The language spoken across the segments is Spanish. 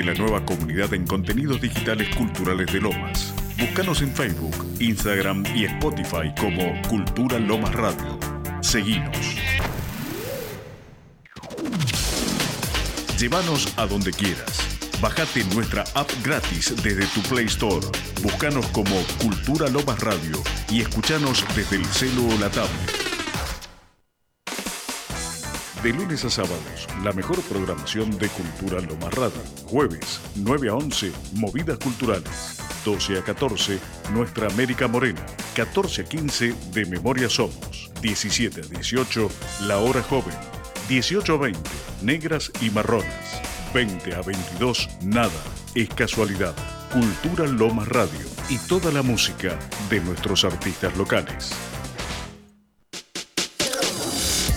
La nueva comunidad en contenidos digitales culturales de Lomas. Búscanos en Facebook, Instagram y Spotify como Cultura Lomas Radio. Seguinos. Llévanos a donde quieras. Bájate nuestra app gratis desde tu Play Store. Búscanos como Cultura Lomas Radio y escuchanos desde el celo o la tablet. De lunes a sábados, la mejor programación de Cultura Lomas Radio. Jueves, 9 a 11, Movidas Culturales. 12 a 14, Nuestra América Morena. 14 a 15, De Memoria Somos. 17 a 18, La Hora Joven. 18 a 20, Negras y Marronas. 20 a 22, Nada, es casualidad. Cultura Lomas Radio y toda la música de nuestros artistas locales.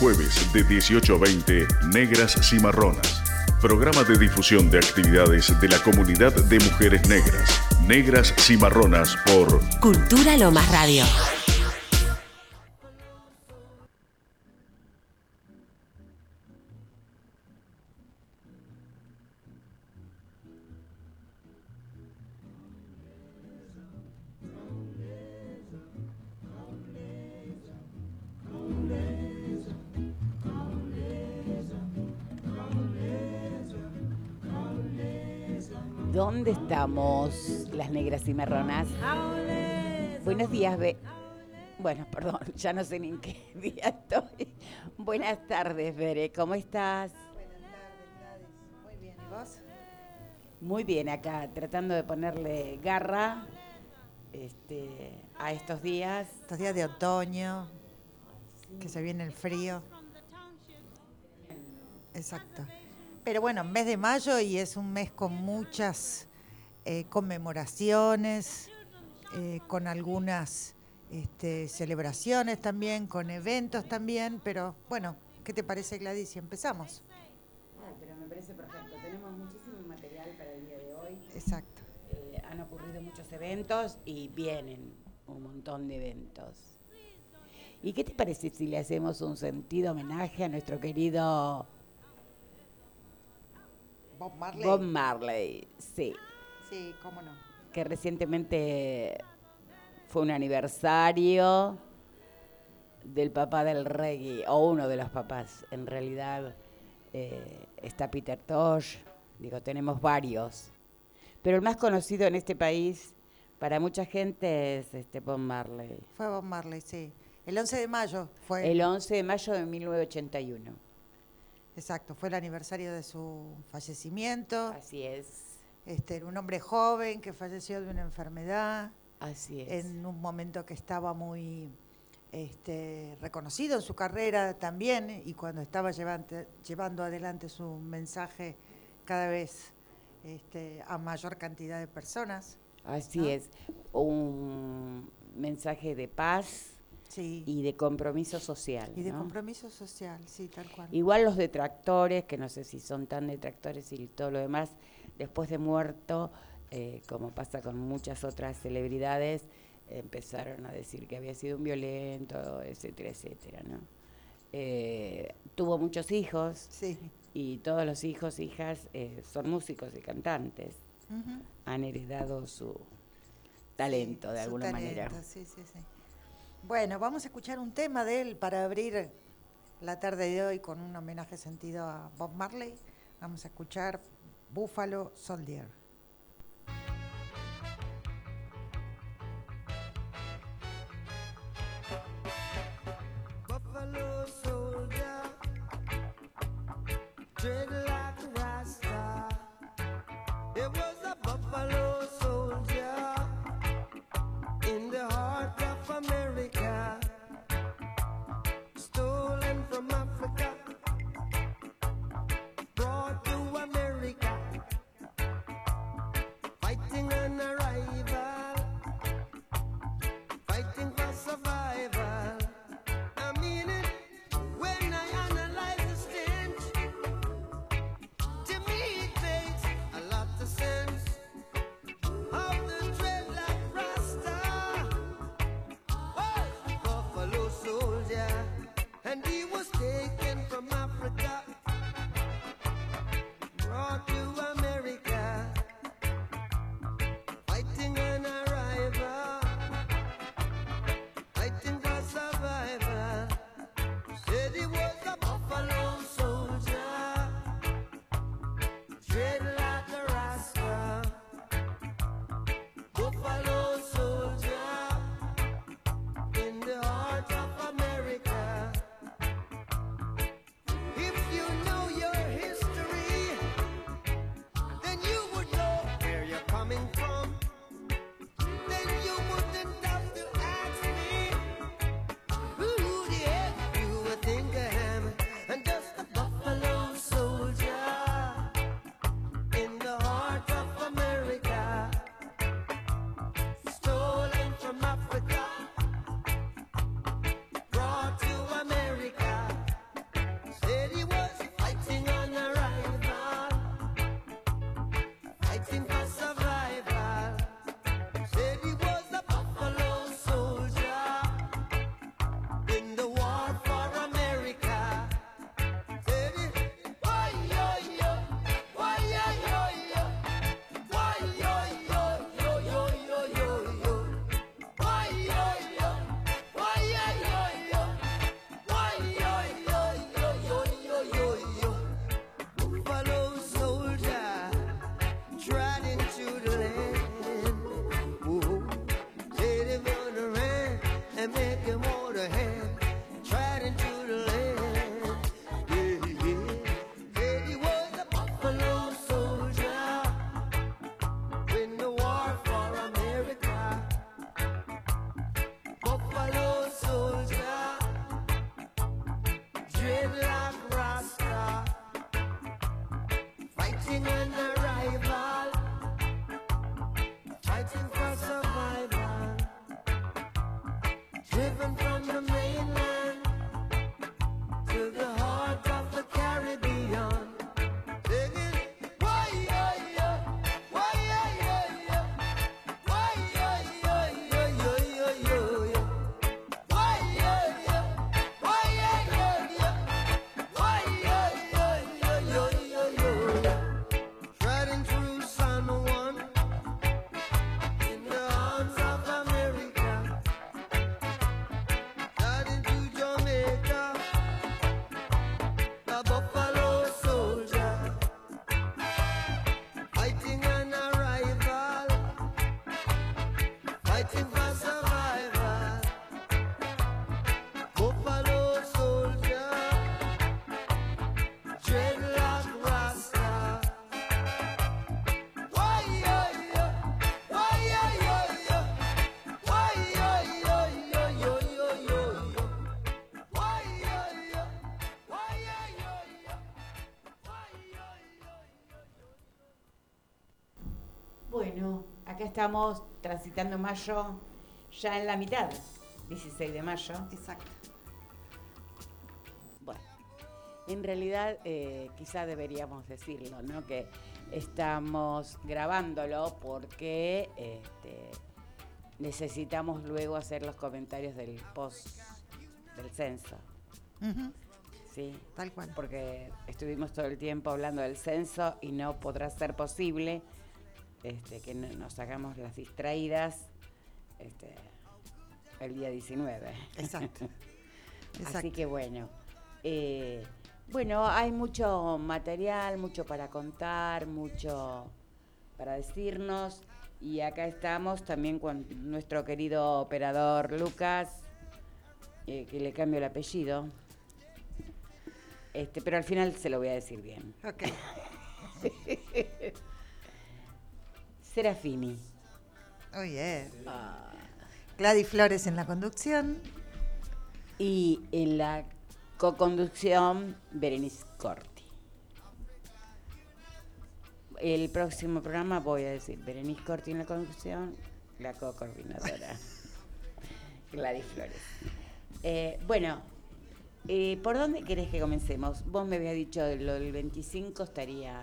Jueves de 18 a 20, Negras Cimarronas. Programa de difusión de actividades de la comunidad de mujeres negras. Negras Cimarronas por Cultura Lomas Radio. ¿Dónde estamos, las negras y marronas? Buenos días, Be Bueno, perdón, ya no sé ni en qué día estoy. Buenas tardes, Bere, ¿cómo estás? Buenas tardes. Muy bien, ¿y vos? Muy bien, acá, tratando de ponerle garra este, a estos días. Estos días de otoño, que se viene el frío. Exacto. Pero bueno, mes de mayo y es un mes con muchas eh, conmemoraciones, eh, con algunas este, celebraciones también, con eventos también. Pero bueno, ¿qué te parece, Gladys, si empezamos? Ah, pero me parece perfecto. Tenemos muchísimo material para el día de hoy. Exacto. Eh, han ocurrido muchos eventos y vienen un montón de eventos. ¿Y qué te parece si le hacemos un sentido homenaje a nuestro querido Bob Marley. Bob Marley? Sí, Sí, cómo no. que recientemente fue un aniversario del papá del reggae, o uno de los papás, en realidad eh, está Peter Tosh, digo, tenemos varios. Pero el más conocido en este país para mucha gente es este Bob Marley. Fue Bob Marley, sí. El 11 de mayo fue. El 11 de mayo de 1981. Exacto, fue el aniversario de su fallecimiento. Así es, Este, era un hombre joven que falleció de una enfermedad así es. en un momento que estaba muy este, reconocido en su carrera también y cuando estaba llevante- llevando adelante su mensaje cada vez este, a mayor cantidad de personas. Así ¿no? es. Un mensaje de paz Sí. y de compromiso social. Y de ¿no? compromiso social, sí, tal cual. Igual los detractores, que no sé si son tan detractores y todo lo demás, después de muerto, eh, como pasa con muchas otras celebridades, empezaron a decir que había sido un violento, etcétera, etcétera, ¿no? Eh, tuvo muchos hijos Sí. y todos los hijos, hijas, eh, son músicos y cantantes. Han heredado su talento de su alguna manera. talento, sí, sí. Bueno, vamos a escuchar un tema de él para abrir la tarde de hoy con un homenaje sentido a Bob Marley. Vamos a escuchar Buffalo Soldier. Acá estamos transitando mayo ya en la mitad, 16 de mayo. Exacto. Bueno, en realidad eh, quizá deberíamos decirlo, ¿no? Que estamos grabándolo porque este, necesitamos luego hacer los comentarios del post del censo, ¿sí? Tal cual. Porque estuvimos todo el tiempo hablando del censo y no podrá ser posible este, que no- nos hagamos las distraídas este, el día 19. Exacto. Así que bueno. eh, bueno, hay mucho material, mucho para contar, mucho para decirnos. Y acá estamos también con nuestro querido operador Lucas, eh, que le cambio el apellido. Este, pero al final se lo voy a decir bien. Ok. Serafini. Oh, yeah. Gladys Flores en la conducción. Y en la co-conducción, Berenice Corti. El próximo programa voy a decir Berenice Corti en la conducción, la co-coordinadora, Gladys Flores. Eh, bueno, eh, ¿por dónde querés que comencemos? Vos me habías dicho lo del 25 estaría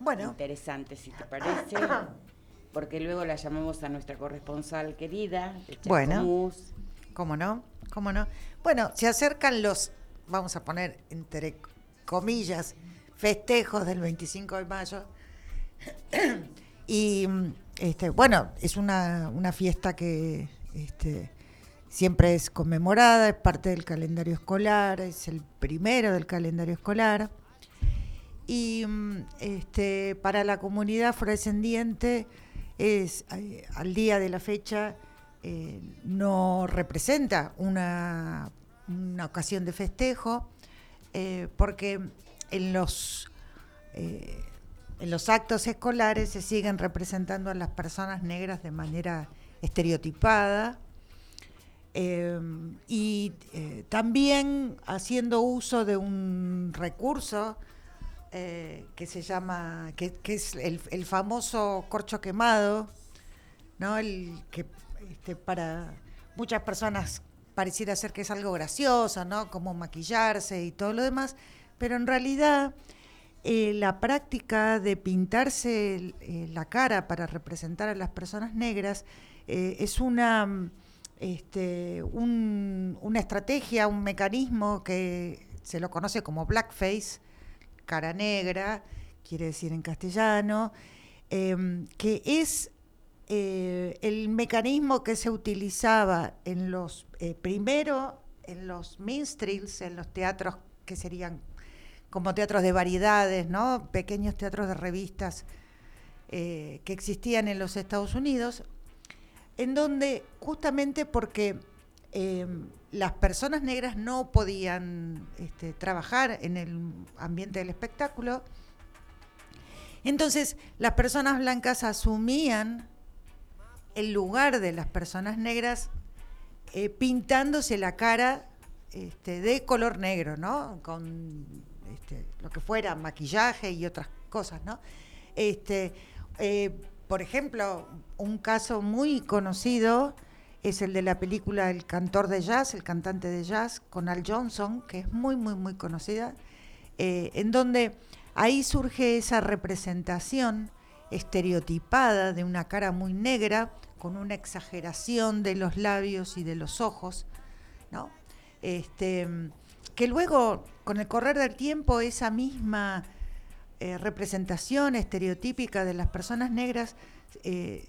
Bueno. interesante, si te parece, porque luego la llamamos a nuestra corresponsal querida, de Bueno. ¿Cómo no? ¿Cómo no? Bueno, se acercan los, vamos a poner entre comillas, festejos del 25 de mayo. y mm, este, bueno, es una, una fiesta que este, siempre es conmemorada, es parte del calendario escolar, es el primero del calendario escolar. Y mm, este, para la comunidad afrodescendiente es eh, al día de la fecha eh, no representa una, una ocasión de festejo, eh, porque en los, en los actos escolares se siguen representando a las personas negras de manera estereotipada. y también haciendo uso de un recurso eh, que se llama, que, es el, el famoso corcho quemado, ¿no? El que este, para muchas personas pareciera ser que es algo gracioso, ¿no? Como maquillarse y todo lo demás, pero en realidad eh, la práctica de pintarse eh, la cara para representar a las personas negras es una, este, un- una estrategia, un mecanismo que se lo conoce como blackface, cara negra, quiere decir en castellano, em, que es eh, el mecanismo que se utilizaba en los, eh, primero en los minstrels, en los teatros que serían como teatros de variedades, ¿no? pequeños teatros de revistas eh, que existían en los Estados Unidos, en donde justamente porque eh, las personas negras no podían este, trabajar en el ambiente del espectáculo, entonces las personas blancas asumían el lugar de las personas negras eh, pintándose la cara este, de color negro, ¿no? Con este, lo que fuera, maquillaje y otras cosas, ¿no? Este, eh, por ejemplo, un caso muy conocido es el de la película El cantor de jazz, el cantante de jazz, con Al Johnson, que es muy, muy, muy conocida, eh, en donde ahí surge esa representación estereotipada de una cara muy negra, con una exageración de los labios y de los ojos, ¿no? Este, que luego, con el correr del tiempo, esa misma eh, representación estereotípica de las personas negras eh,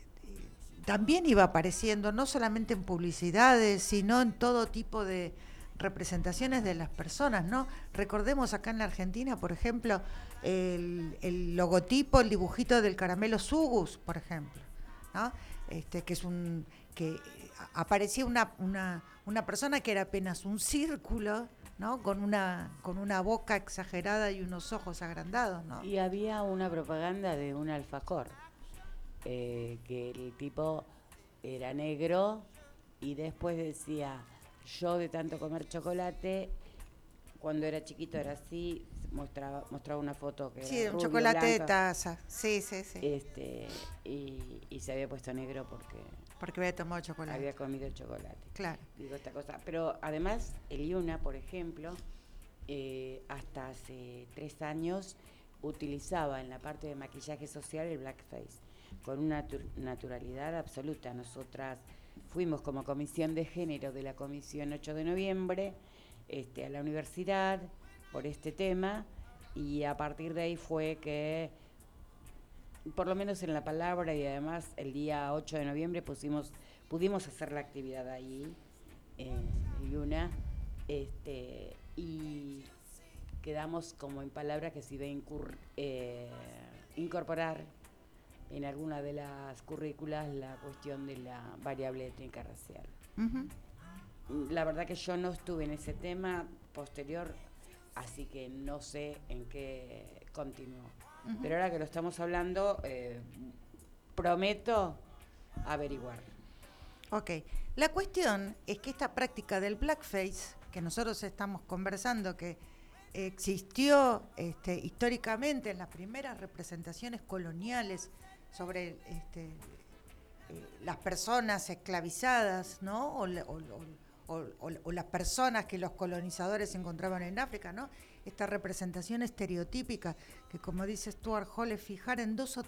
también iba apareciendo, no solamente en publicidades, sino en todo tipo de representaciones de las personas, ¿no? Recordemos acá en la Argentina, por ejemplo, el, logotipo, el dibujito del caramelo Sugus, por ejemplo, ¿no? Este, que es un que aparecía una, una, una persona que era apenas un círculo, ¿no? Con una con una boca exagerada y unos ojos agrandados, ¿no? Y había una propaganda de un alfajor, eh, que el tipo era negro y después decía, yo de tanto comer chocolate, cuando era chiquito era así, mostraba, mostraba una foto que Sí, era un rubio, chocolate de taza. Sí, sí, sí. este, y, y se había puesto negro porque Porque había tomado chocolate. había comido chocolate. Claro. digo esta cosa. Pero además, el Yuna, por ejemplo, eh, hasta hace tres años utilizaba en la parte de maquillaje social el blackface con una natu- naturalidad absoluta. Nosotras fuimos como comisión de género de la comisión 8 de noviembre este, a la universidad por este tema y a partir de ahí fue que por lo menos en la palabra y además el día 8 de noviembre pusimos, pudimos hacer la actividad ahí, en Yuna, este, y quedamos como en palabra que se iba incur- eh, incorporar en alguna de las currículas la cuestión de la variable étnica racial. La verdad que yo no estuve en ese tema posterior, así que no sé en qué continuó. Pero ahora que lo estamos hablando, eh, prometo averiguar. Ok. La cuestión es que esta práctica del blackface, que nosotros estamos conversando, que existió este, históricamente en las primeras representaciones coloniales sobre este, las personas esclavizadas, ¿no? O, la- o- o- o- o- o las personas que los colonizadores encontraban en África, ¿no? Esta representación estereotípica que, como dice Stuart Hall, es fijar en dos o,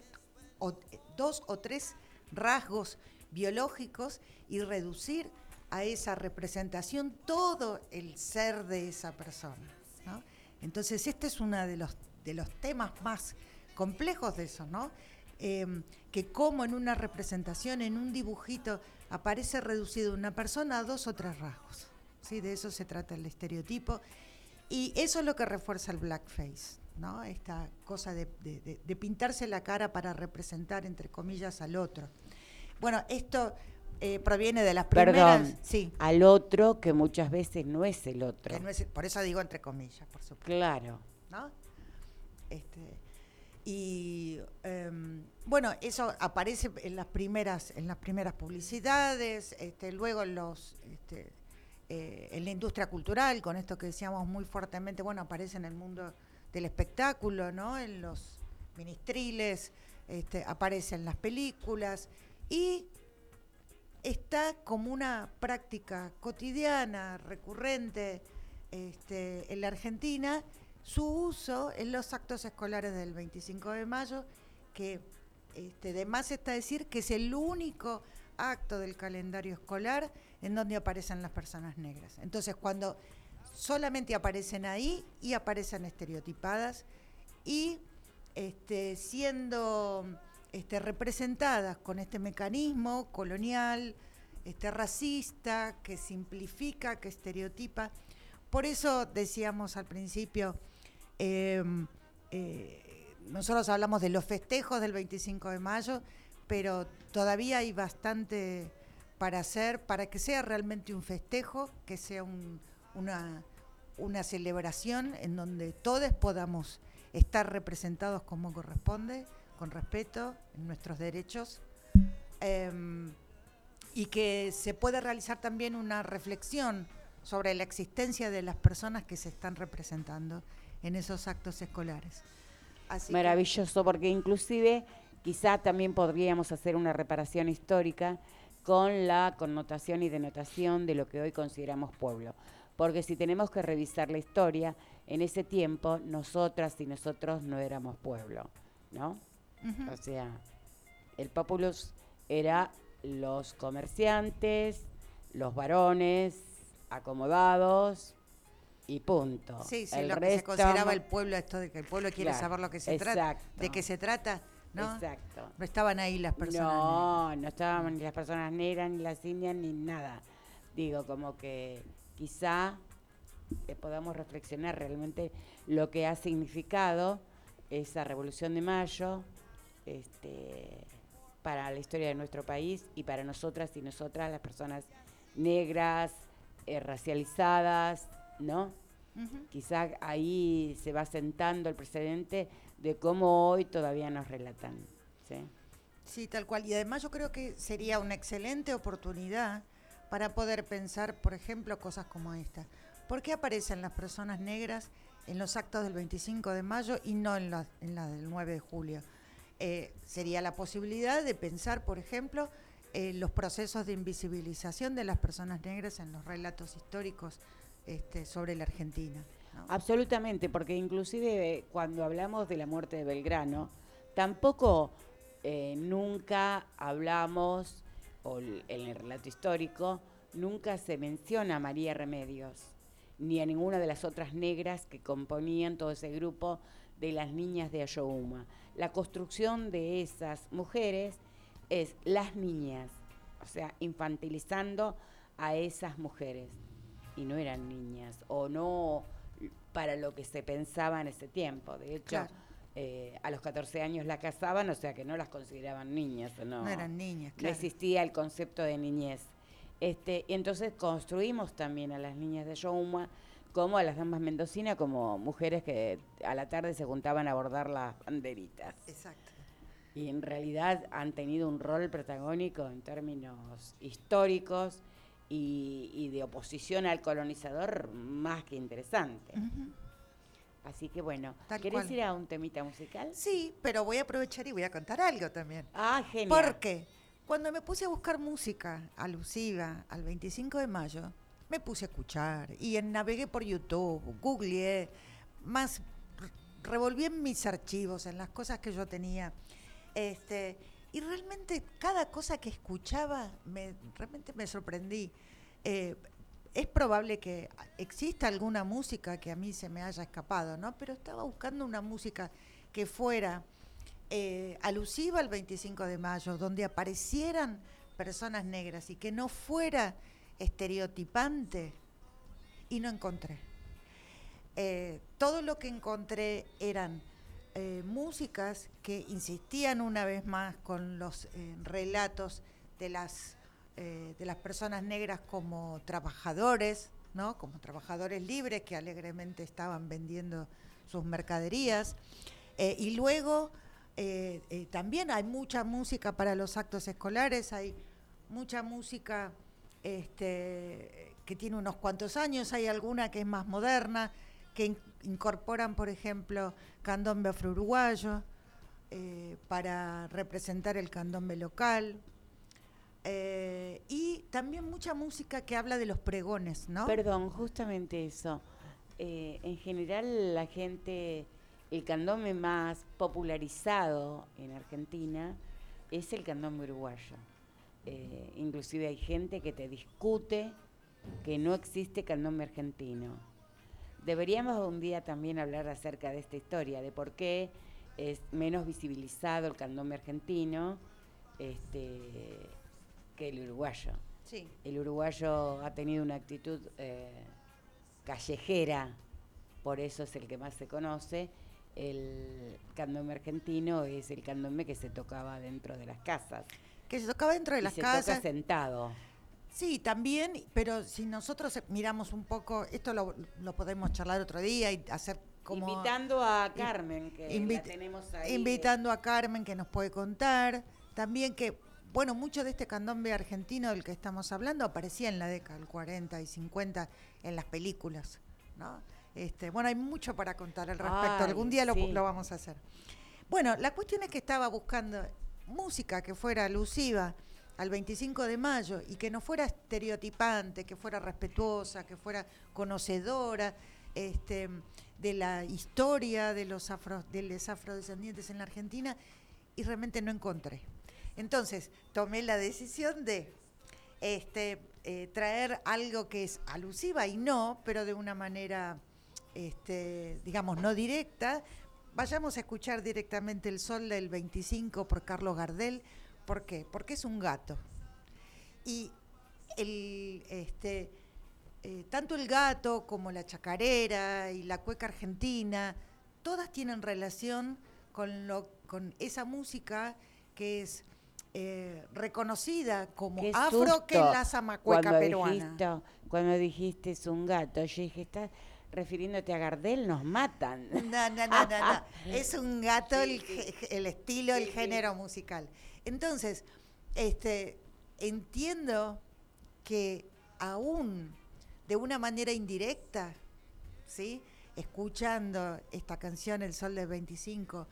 o- dos o tres rasgos biológicos y reducir a esa representación todo el ser de esa persona. ¿no? Entonces, este es uno de los, de los temas más complejos de eso, ¿no? Em, que como en una representación, en un dibujito, aparece reducido una persona a dos o tres rasgos. ¿sí? De eso se trata el estereotipo. Y eso es lo que refuerza el blackface, ¿no? Esta cosa de, de- de- de pintarse la cara para representar, entre comillas, al otro. Bueno, esto eh, proviene de las primeras... Perdón, Sí, al otro que muchas veces no es el otro. que no es- por eso digo entre comillas, por supuesto. Claro. ¿no? Este, y em, bueno, eso aparece en las primeras, en las primeras publicidades, este, luego este, eh, en la industria cultural, con esto que decíamos muy fuertemente, bueno, aparece en el mundo del espectáculo, ¿no? En los ministriles, este, aparece en las películas y está como una práctica cotidiana, recurrente en la Argentina, su uso en los actos escolares del 25 de mayo, que este, de más está decir que es el único acto del calendario escolar en donde aparecen las personas negras. Entonces, cuando solamente aparecen ahí y aparecen estereotipadas y este, siendo este, representadas con este mecanismo colonial, este, racista, que simplifica, que estereotipa. Por eso decíamos al principio, em, eh, nosotros hablamos de los festejos del 25 de mayo, pero todavía hay bastante para hacer, para que sea realmente un festejo, que sea un- una, una celebración en donde todos podamos estar representados como corresponde, con respeto, en nuestros derechos, em, y que se pueda realizar también una reflexión sobre la existencia de las personas que se están representando en esos actos escolares. Así que- Maravilloso, porque inclusive quizá también podríamos hacer una reparación histórica con la connotación y denotación de lo que hoy consideramos pueblo. Porque si tenemos que revisar la historia, en ese tiempo nosotras y nosotros no éramos pueblo, ¿no? O sea, el populus era los comerciantes, los varones acomodados y punto. Sí, sí, El lo que se resto- consideraba el pueblo, esto de que el pueblo quiere Claro, saber lo que se trata, exacto. de qué se trata, ¿no? Exacto. No estaban ahí las personas. No, no estaban ni las personas negras, ni las indias, ni nada. Digo, como que quizá eh, podamos reflexionar realmente lo que ha significado esa revolución de mayo este, para la historia de nuestro país y para nosotras y nosotras, las personas negras, eh, racializadas, ¿no? Ujú. Quizá ahí se va sentando el precedente de cómo hoy todavía nos relatan. ¿sí? Sí, tal cual. Y además yo creo que sería una excelente oportunidad para poder pensar, por ejemplo, cosas como esta. ¿Por qué aparecen las personas negras en los actos del 25 de mayo y no en la, en la del 9 de julio? Eh, sería la posibilidad de pensar, por ejemplo, eh, los procesos de invisibilización de las personas negras en los relatos históricos este, sobre la Argentina. Absolutamente, porque inclusive eh, cuando hablamos de la muerte de Belgrano, tampoco eh, nunca hablamos, o en el relato histórico, nunca se menciona a María Remedios, ni a ninguna de las otras negras que componían todo ese grupo de las niñas de Ayohuma. La construcción de esas mujeres es las niñas, o sea, infantilizando a esas mujeres. Y no eran niñas, o no para lo que se pensaba en ese tiempo. De hecho, Claro. eh, a los 14 años la casaban, o sea que no las consideraban niñas. No, No eran niñas, no claro. existía el concepto de niñez. Este, y entonces construimos también a las niñas de Youma como a las damas mendocinas, como mujeres que a la tarde se juntaban a bordar las banderitas. Exacto. Y en realidad han tenido un rol protagónico en términos históricos y, y de oposición al colonizador más que interesante. Así que bueno, Tal ¿querés cual. ir a un temita musical? Sí, pero voy a aprovechar y voy a contar algo también. Ah, genial. Porque cuando me puse a buscar música alusiva al 25 de mayo, me puse a escuchar y navegué por YouTube, googleé, más revolví en mis archivos, en las cosas que yo tenía. Este, y realmente cada cosa que escuchaba, me, realmente me sorprendí. Eh, es probable que exista alguna música que a mí se me haya escapado, ¿no? Pero estaba buscando una música que fuera eh, alusiva al 25 de mayo, donde aparecieran personas negras y que no fuera estereotipante, y no encontré. Eh, todo lo que encontré eran eh, músicas que insistían una vez más con los eh, relatos de las, eh, de las personas negras como trabajadores, ¿no? como trabajadores libres que alegremente estaban vendiendo sus mercaderías. Y luego también hay mucha música para los actos escolares, hay mucha música este, que tiene unos cuantos años, hay alguna que es más moderna, que incorporan, por ejemplo, candombe afro-uruguayo eh, para representar el candombe local. Eh, y también mucha música que habla de los pregones, ¿no? Perdón, justamente eso. Eh, en general la gente, el candombe más popularizado en Argentina es el candombe uruguayo. Inclusive hay gente que te discute que no existe candombe argentino. Deberíamos un día también hablar acerca de esta historia, de por qué es menos visibilizado el candombe argentino este, que el uruguayo. Sí. El uruguayo ha tenido una actitud eh, callejera, por eso es el que más se conoce. El candombe argentino es el candombe que se tocaba dentro de las casas. Que se tocaba dentro de y las se toca casas. sentado. Sí, también, pero si nosotros miramos un poco, esto lo, lo podemos charlar otro día y hacer como... Invitando a Carmen, que la tenemos ahí. Invitando a Carmen que nos puede contar. También que, bueno, mucho de este candombe argentino del que estamos hablando aparecía en la década del 40 y 50 en las películas, ¿no? Este, bueno, hay mucho para contar al respecto. Ay, Algún día lo, sí. lo vamos a hacer. Bueno, la cuestión es que estaba buscando música que fuera alusiva al 25 de mayo y que no fuera estereotipante, que fuera respetuosa, que fuera conocedora este, de la historia de los, afro, de los afrodescendientes en la Argentina y realmente no encontré. Entonces tomé la decisión de este, eh, traer algo que es alusiva y no, pero de una manera, este, digamos, no directa. Vayamos a escuchar directamente El Sol del 25 por Carlos Gardel. ¿Por qué? Porque es un gato. Y el, este, eh, tanto el gato como la chacarera y la cueca argentina, todas tienen relación con, lo, con esa música que es eh, reconocida como Qué afro, que es la zamacueca cuando peruana. Dijiste, cuando dijiste es un gato, yo dije, estás refiriéndote a Gardel, nos matan. No, no, no, no, no. Es un gato Sí, el, sí. ge- el estilo, Sí, el sí. género musical. Entonces, este, entiendo que aún de una manera indirecta, ¿sí? Escuchando esta canción El Sol del 25,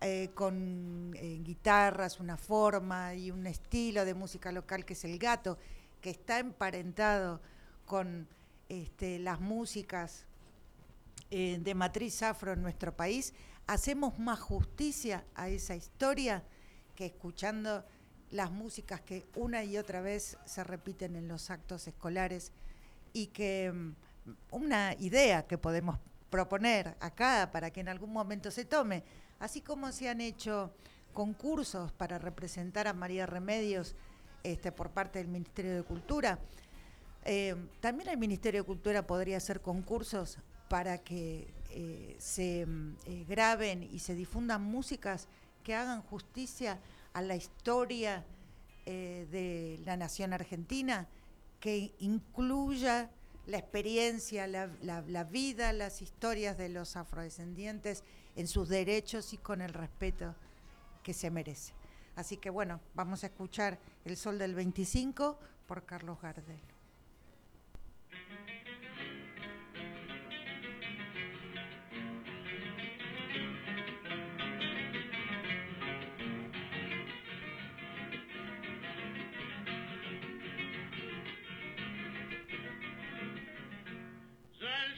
eh, con eh, guitarras, una forma y un estilo de música local que es el gato, que está emparentado con este, las músicas eh, de matriz afro en nuestro país, hacemos más justicia a esa historia que escuchando las músicas que una y otra vez se repiten en los actos escolares y que mm, una idea que podemos proponer acá para que en algún momento se tome, así como se han hecho concursos para representar a María Remedios este, por parte del Ministerio de Cultura, eh, también el Ministerio de Cultura podría hacer concursos para que eh, se mm, eh, graben y se difundan músicas que hagan justicia a la historia eh, de la nación argentina, que incluya la experiencia, la, vida, las historias de los afrodescendientes en sus derechos y con el respeto que se merece. Así que bueno, vamos a escuchar El Sol del 25 por Carlos Gardel.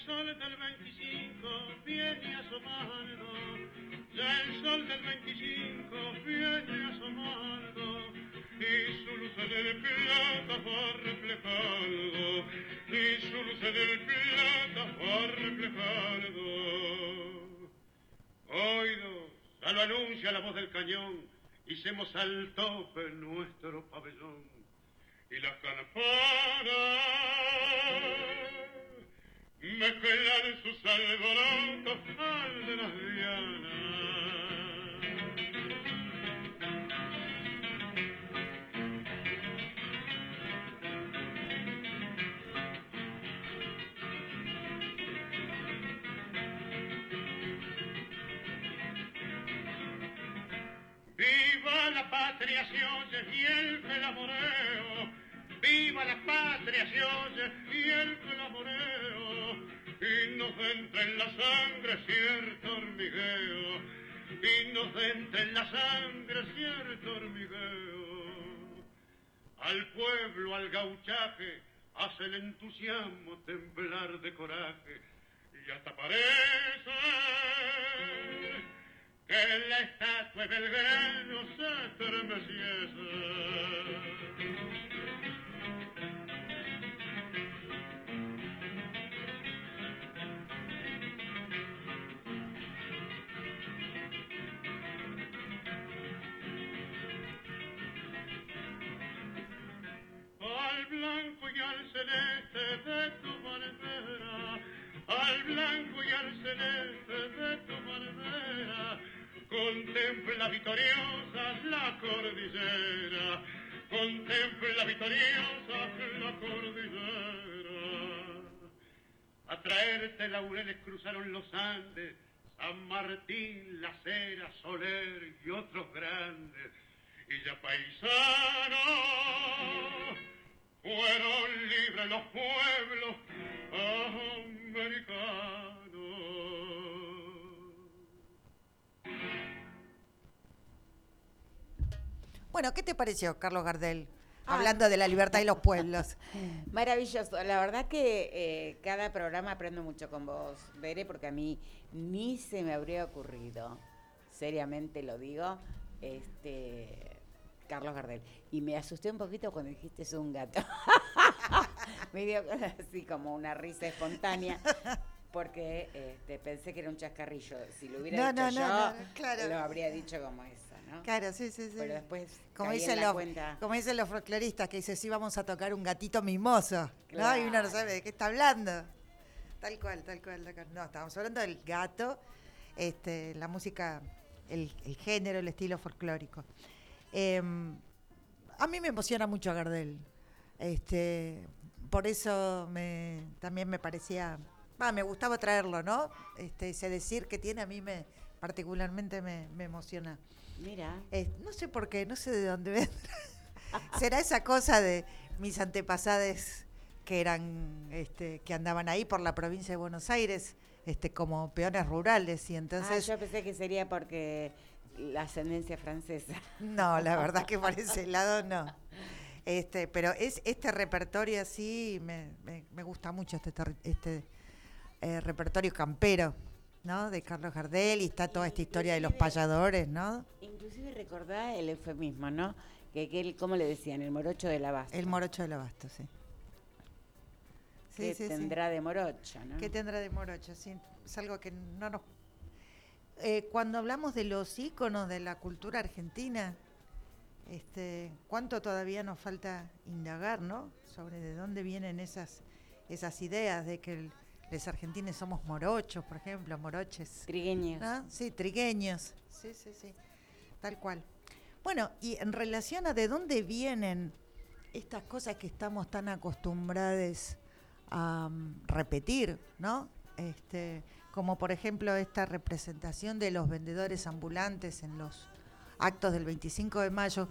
Sol del 25 viene asomando, ya el sol del 25 viene asomando, y su luz del plata va reflejando, y su luz del plata va reflejando. Oído, ya lo anuncia la voz del cañón, hicimos al tope nuestro pabellón, y las campanas mezclan sus alborotos al de las. Viva la patria se oye y el clamoreo. Viva la patria se oye y el clamoreo. Inocente en la sangre cierto hormigueo, inocente en la sangre cierto hormigueo. Al pueblo, al gauchaje, hace el entusiasmo temblar de coraje y hasta parece que la estatua de Belgrano se estremeciese. Blanco y al celeste de tu bandera, contempla victoriosa la cordillera, contempla victoriosa la cordillera. A traerte laureles cruzaron los Andes, San Martín, La Cera, Soler y otros grandes. Y ya paisano, fueron libres los pueblos. Bueno, ¿qué te pareció, Carlos Gardel? Ah. Hablando de la libertad y los pueblos. Maravilloso. La verdad que eh, cada programa aprendo mucho con vos, Bere, porque a mí ni se me habría ocurrido, seriamente lo digo, este Carlos Gardel. Y me asusté un poquito cuando dijiste es un gato. me dio así como una risa espontánea. Porque este, pensé que era un chascarrillo. Si lo hubiera No, dicho no, yo, no, claro. lo habría dicho como eso, ¿no? Claro, sí, sí, sí. Pero después como caí en dicen, la los, cuenta. como dicen los folcloristas, que dice, sí, vamos a tocar un gatito mimoso. ¿no? Y uno no sabe de qué está hablando. Tal cual, tal cual. tal cual. No, estábamos hablando del gato, este, la música, el, el género, el estilo folclórico. Em, a mí me emociona mucho Gardel. Este, por eso me, también me parecía, me gustaba traerlo, ¿no? Este, ese decir que tiene a mí me particularmente me, me emociona. Mira. Eh, no sé por qué, no sé de dónde vendrá. Será esa cosa de mis antepasados que eran, este, que andaban ahí por la provincia de Buenos Aires, este, como peones rurales y Ah, entonces, yo pensé que sería porque la ascendencia francesa. no, la verdad que por ese lado no. Este, pero es este repertorio así me, me- me gusta mucho este, este eh, repertorio campero, ¿no? De Carlos Gardel y está toda esta historia de los payadores, ¿no? Inclusive recordá el eufemismo, ¿no? Que, que él, ¿cómo le decían? El morocho del abasto. El morocho del abasto, sí. Sí, que sí, sí. tendrá de morocho, ¿no? ¿Qué tendrá de morocho? Sí, es algo que no nos... Eh, cuando hablamos de los íconos de la cultura argentina, este, ¿cuánto todavía nos falta indagar, no? Sobre de dónde vienen esas, esas ideas de que el- los argentinos somos morochos, por ejemplo, moroches. Trigueños. ¿no? Sí, trigueños. Sí, sí, sí. Tal cual. Bueno, y en relación a de dónde vienen estas cosas que estamos tan acostumbrados a mm, repetir, ¿no? Este, como por ejemplo esta representación de los vendedores ambulantes en los actos del 25 de mayo,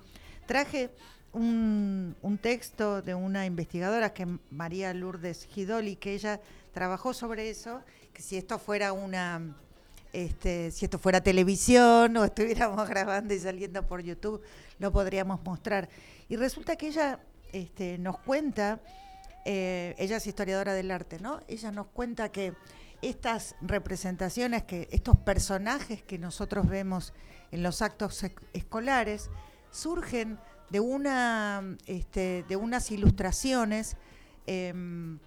traje un, texto de una investigadora que María Lourdes Gidoli, que ella trabajó sobre eso, que si esto fuera una este, si esto fuera televisión o estuviéramos grabando y saliendo por YouTube, lo podríamos mostrar. Y resulta que ella este, nos cuenta, eh, ella es historiadora del arte, ¿no? Ella nos cuenta que estas representaciones, que estos personajes que nosotros vemos en los actos escolares, surgen de una este, de unas ilustraciones em,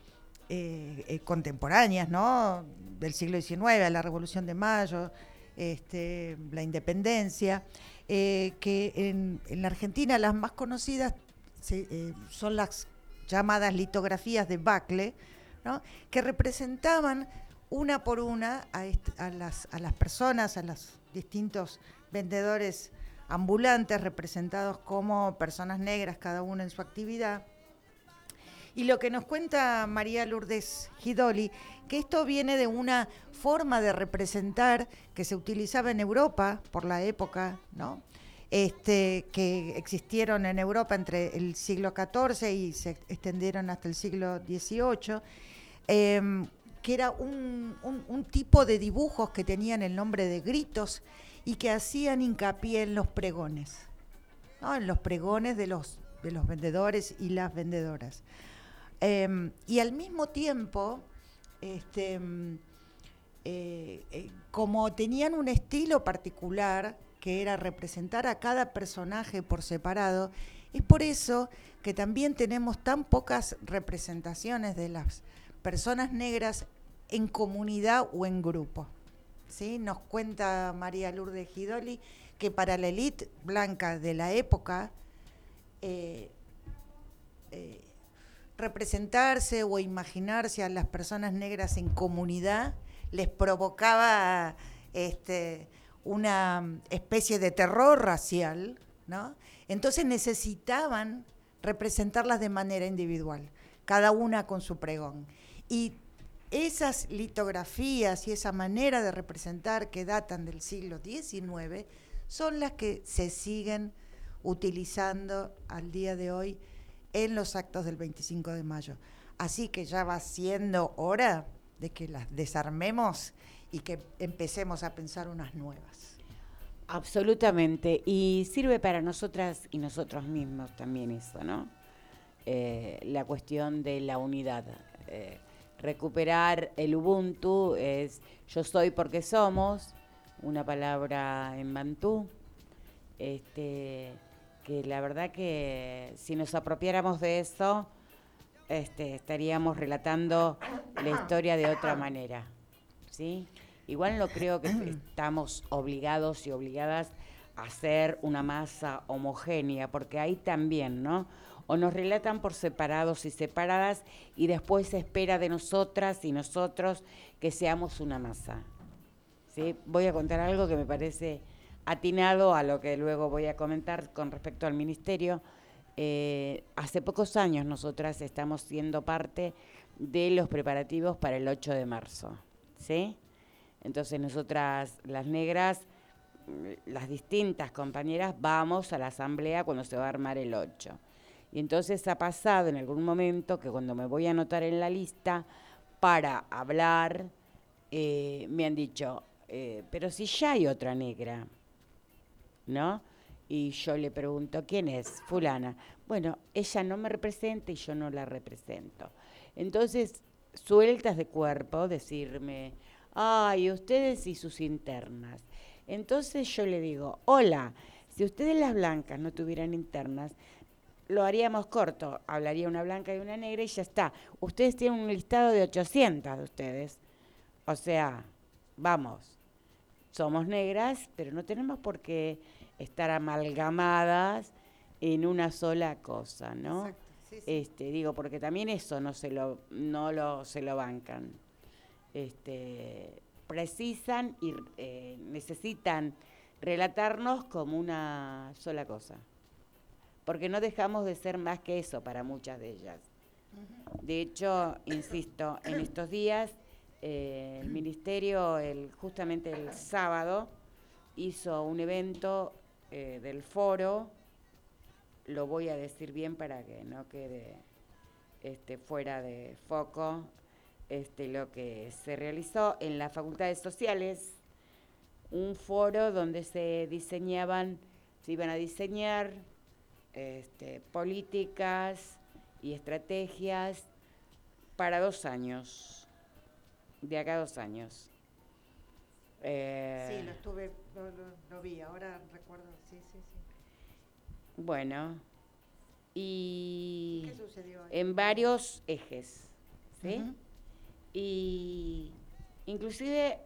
eh, eh, contemporáneas, ¿no? Del siglo XIX, a la Revolución de Mayo, este, la independencia, eh, que en, la Argentina las más conocidas son las llamadas litografías de Bacle, que representaban una por una a, est- a las, a las personas, a los distintos vendedores ambulantes representados como personas negras, cada uno en su actividad. Y lo que nos cuenta María Lourdes Gidoli, que esto viene de una forma de representar que se utilizaba en Europa por la época, ¿no? Este, que existieron en Europa entre el siglo XIV y se extendieron hasta el siglo XVIII, que era un, un- tipo de dibujos que tenían el nombre de gritos y que hacían hincapié en los pregones, ¿no? en los pregones de los, de los vendedores y las vendedoras. Em, y al mismo tiempo, este, mm, eh, eh, como tenían un estilo particular, que era representar a cada personaje por separado, es por eso que también tenemos tan pocas representaciones de las personas negras en comunidad o en grupo. ¿sí? Nos cuenta María Lourdes Gidoli que para la élite blanca de la época, eh, eh, representarse o imaginarse a las personas negras en comunidad les provocaba este, una especie de terror racial, ¿no? Entonces necesitaban representarlas de manera individual, cada una con su pregón. Y esas litografías y esa manera de representar que datan del siglo XIX son las que se siguen utilizando al día de hoy en los actos del 25 de mayo. Así que ya va siendo hora de que las desarmemos y que empecemos a pensar unas nuevas. Absolutamente. Y sirve para nosotras y nosotros mismos también eso, ¿no? Eh, la cuestión de la unidad. Eh, recuperar el Ubuntu es yo soy porque somos, una palabra en bantú, este, que la verdad que si nos apropiáramos de eso, este, estaríamos relatando la historia de otra manera. ¿sí? Igual no creo que estamos obligados y obligadas a ser una masa homogénea, porque ahí también, ¿no? O nos relatan por separados y separadas y después se espera de nosotras y nosotros que seamos una masa. ¿sí? Voy a contar algo que me parece atinado a lo que luego voy a comentar con respecto al ministerio. Eh, hace pocos años nosotras estamos siendo parte de los preparativos para el 8 de marzo. ¿sí? Entonces nosotras, las negras, las distintas compañeras, vamos a la asamblea cuando se va a armar el 8. Y entonces ha pasado en algún momento que cuando me voy a anotar en la lista para hablar, eh, me han dicho, eh, pero si ya hay otra negra, ¿no? Y yo le pregunto, ¿quién es? Fulana. Bueno, ella no me representa y yo no la represento. Entonces, sueltas de cuerpo, decirme, ay, ustedes y sus internas. Entonces yo le digo, hola, si ustedes las blancas no tuvieran internas, lo haríamos corto, hablaría una blanca y una negra y ya está. Ustedes tienen un listado de 800 de ustedes. O sea, vamos, somos negras, pero no tenemos por qué estar amalgamadas en una sola cosa, ¿no? Exacto, sí, sí. Este, digo, porque también eso no se lo, no lo, se lo bancan. Este, precisan y eh, necesitan relatarnos como una sola cosa. Porque no dejamos de ser más que eso para muchas de ellas. De hecho, insisto, en estos días eh, el ministerio, el, justamente el sábado, hizo un evento eh, del foro, lo voy a decir bien para que no quede este, fuera de foco, este, lo que se realizó en las facultades sociales, un foro donde se diseñaban, se iban a diseñar este, políticas y estrategias para dos años, de acá a dos años. Eh, Sí, lo estuve, lo, lo- lo vi, ahora recuerdo, sí, sí, sí. Bueno, y ¿Qué sucedió en varios ejes, ¿sí? Ujú. Y inclusive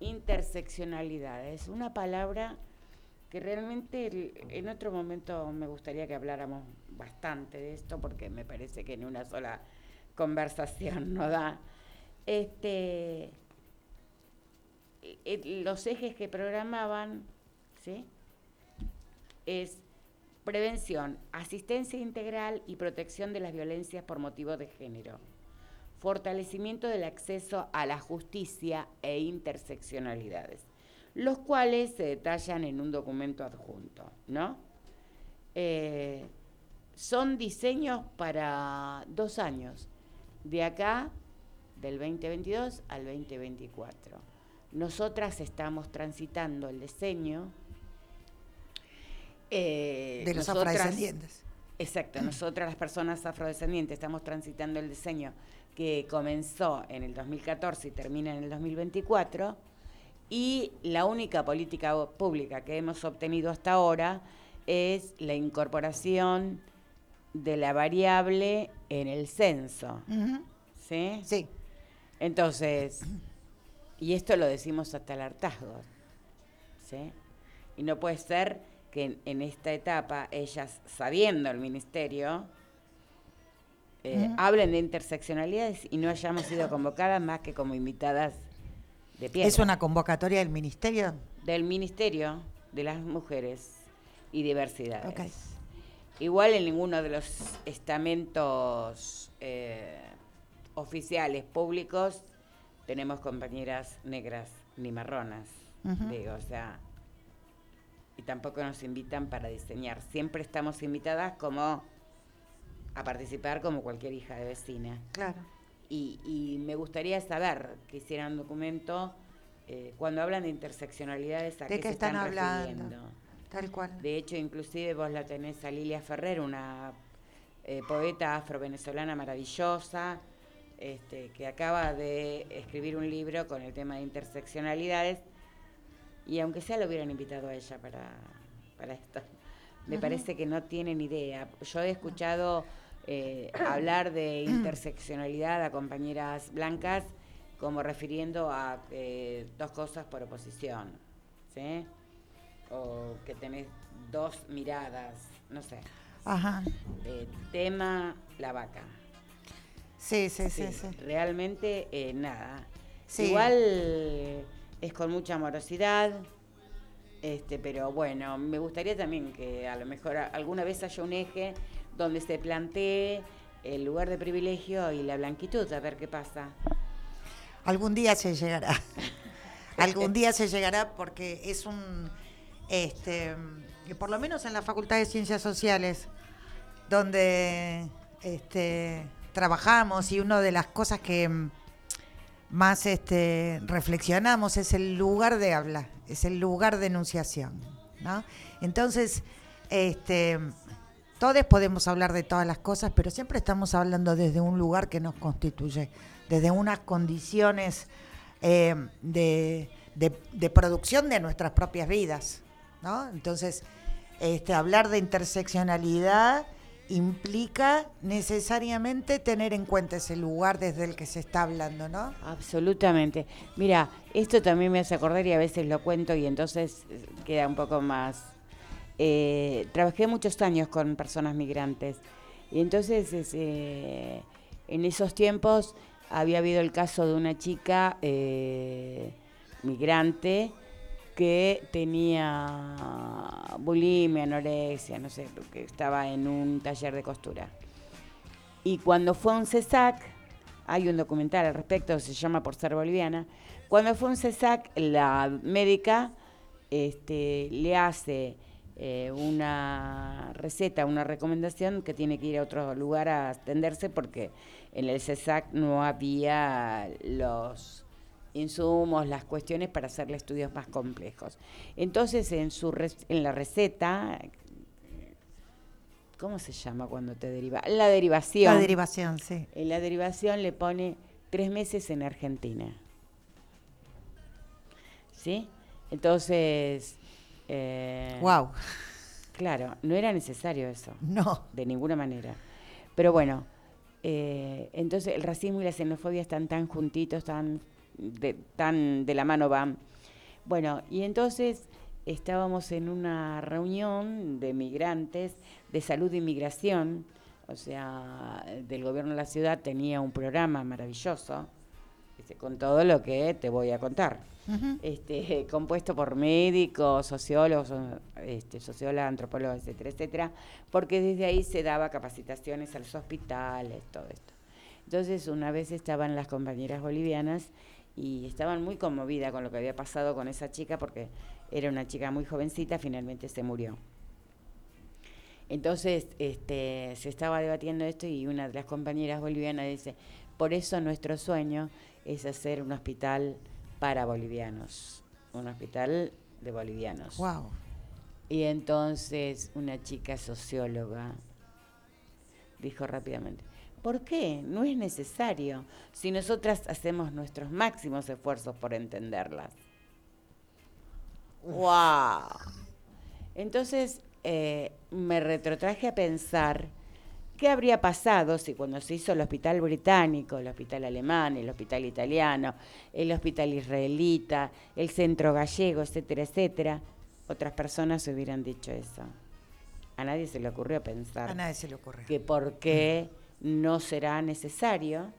interseccionalidad, es una palabra que realmente en otro momento me gustaría que habláramos bastante de esto porque me parece que en una sola conversación no da. Este, e- e- los ejes que programaban, ¿sí? Es prevención, asistencia integral y protección de las violencias por motivos de género, fortalecimiento del acceso a la justicia e interseccionalidades, los cuales se detallan en un documento adjunto, ¿no? Eh, son diseños para dos años, de acá del 2022 al 2024. Nosotras estamos transitando el diseño eh, De los afrodescendientes. Exacto, nosotras las personas afrodescendientes estamos transitando el diseño que comenzó en el 2014 y termina en el 2024 y la única política pública que hemos obtenido hasta ahora es la incorporación de la variable en el censo. ¿sí? Sí, Entonces, y esto lo decimos hasta el hartazgo, ¿sí? Y no puede ser que en, en esta etapa ellas, sabiendo el ministerio, eh, hablen de interseccionalidades y no hayamos sido convocadas más que como invitadas de pie. es una convocatoria del ministerio. Del Ministerio de las Mujeres y Diversidades. Igual en ninguno de los estamentos eh, oficiales públicos tenemos compañeras negras ni marronas. Digo, o sea, y tampoco nos invitan para diseñar. Siempre estamos invitadas como a participar como cualquier hija de vecina. Claro. Y, y me gustaría saber que hicieran un documento eh, cuando hablan de interseccionalidades, ¿a ¿De qué, qué se están están hablando? refiriendo? Tal cual. De hecho, inclusive vos la tenés a Lilia Ferrer, una eh, poeta afro-venezolana maravillosa, este, que acaba de escribir un libro con el tema de interseccionalidades, y aunque sea lo hubieran invitado a ella para, para esto. Me parece que no tienen idea. Yo he escuchado eh, hablar de interseccionalidad a compañeras blancas como refiriendo a eh, dos cosas por oposición, ¿sí? O que tenés dos miradas, no sé. Ajá. Eh, tema la vaca. Sí, sí, sí, sí. Realmente eh, nada. Sí. Igual es con mucha amorosidad, este, pero bueno, me gustaría también que a lo mejor alguna vez haya un eje donde se plantee el lugar de privilegio y la blanquitud, a ver qué pasa. Algún día se llegará. Algún día se llegará porque es un, este, por lo menos en la Facultad de Ciencias Sociales, donde este, trabajamos y una de las cosas que más este, reflexionamos es el lugar de habla, es el lugar de enunciación. Entonces, este, todos podemos hablar de todas las cosas, pero siempre estamos hablando desde un lugar que nos constituye, desde unas condiciones eh, de, producción de nuestras propias vidas. Entonces, este, hablar de interseccionalidad implica necesariamente tener en cuenta ese lugar desde el que se está hablando, ¿no? Absolutamente. Mira, esto también me hace acordar y a veces lo cuento y entonces eh, queda un poco más... Eh, trabajé muchos años con personas migrantes y entonces es, eh, en esos tiempos había habido el caso de una chica eh, migrante que tenía bulimia, anorexia, no sé, porque estaba en un taller de costura. Y cuando fue a un CESAC, hay un documental al respecto, se llama Por ser boliviana, cuando fue a un CESAC, la médica este, le hace eh, una receta, una recomendación que tiene que ir a otro lugar a atenderse porque en el CESAC no había los insumos, las cuestiones para hacerle estudios más complejos. Entonces, en, su en la receta, ¿cómo se llama cuando te deriva? La derivación. La derivación, sí. En la derivación le pone tres meses en Argentina. ¿Sí? Entonces, eh, Wow. claro, no era necesario eso, No. de ninguna manera. Pero bueno, eh, entonces el racismo y la xenofobia están tan juntitos, tan de, tan de la mano van. Bueno, y entonces estábamos en una reunión de migrantes de salud e inmigración, o sea, del gobierno de la ciudad tenía un programa maravilloso, este, con todo lo que te voy a contar. Este, compuesto por médicos, sociólogos, este, sociólogas, antropólogos, etcétera, etcétera, porque desde ahí se daba capacitaciones a los hospitales, todo esto. Entonces, una vez estaban las compañeras bolivianas y estaban muy conmovidas con lo que había pasado con esa chica, porque era una chica muy jovencita, finalmente se murió. Entonces, este, se estaba debatiendo esto y una de las compañeras bolivianas dice, Por eso nuestro sueño es hacer un hospital para bolivianos, un hospital de bolivianos. Wow. Y entonces una chica socióloga dijo rápidamente, ¿por qué? No es necesario si nosotras hacemos nuestros máximos esfuerzos por entenderlas. ¡Wow! Entonces eh, me retrotraje a pensar qué habría pasado si cuando se hizo el hospital británico, el hospital alemán, el hospital italiano, el hospital israelita, el centro gallego, etcétera, etcétera, otras personas hubieran dicho eso. A nadie se le ocurrió pensar A nadie se le ocurre. que por qué no será necesario,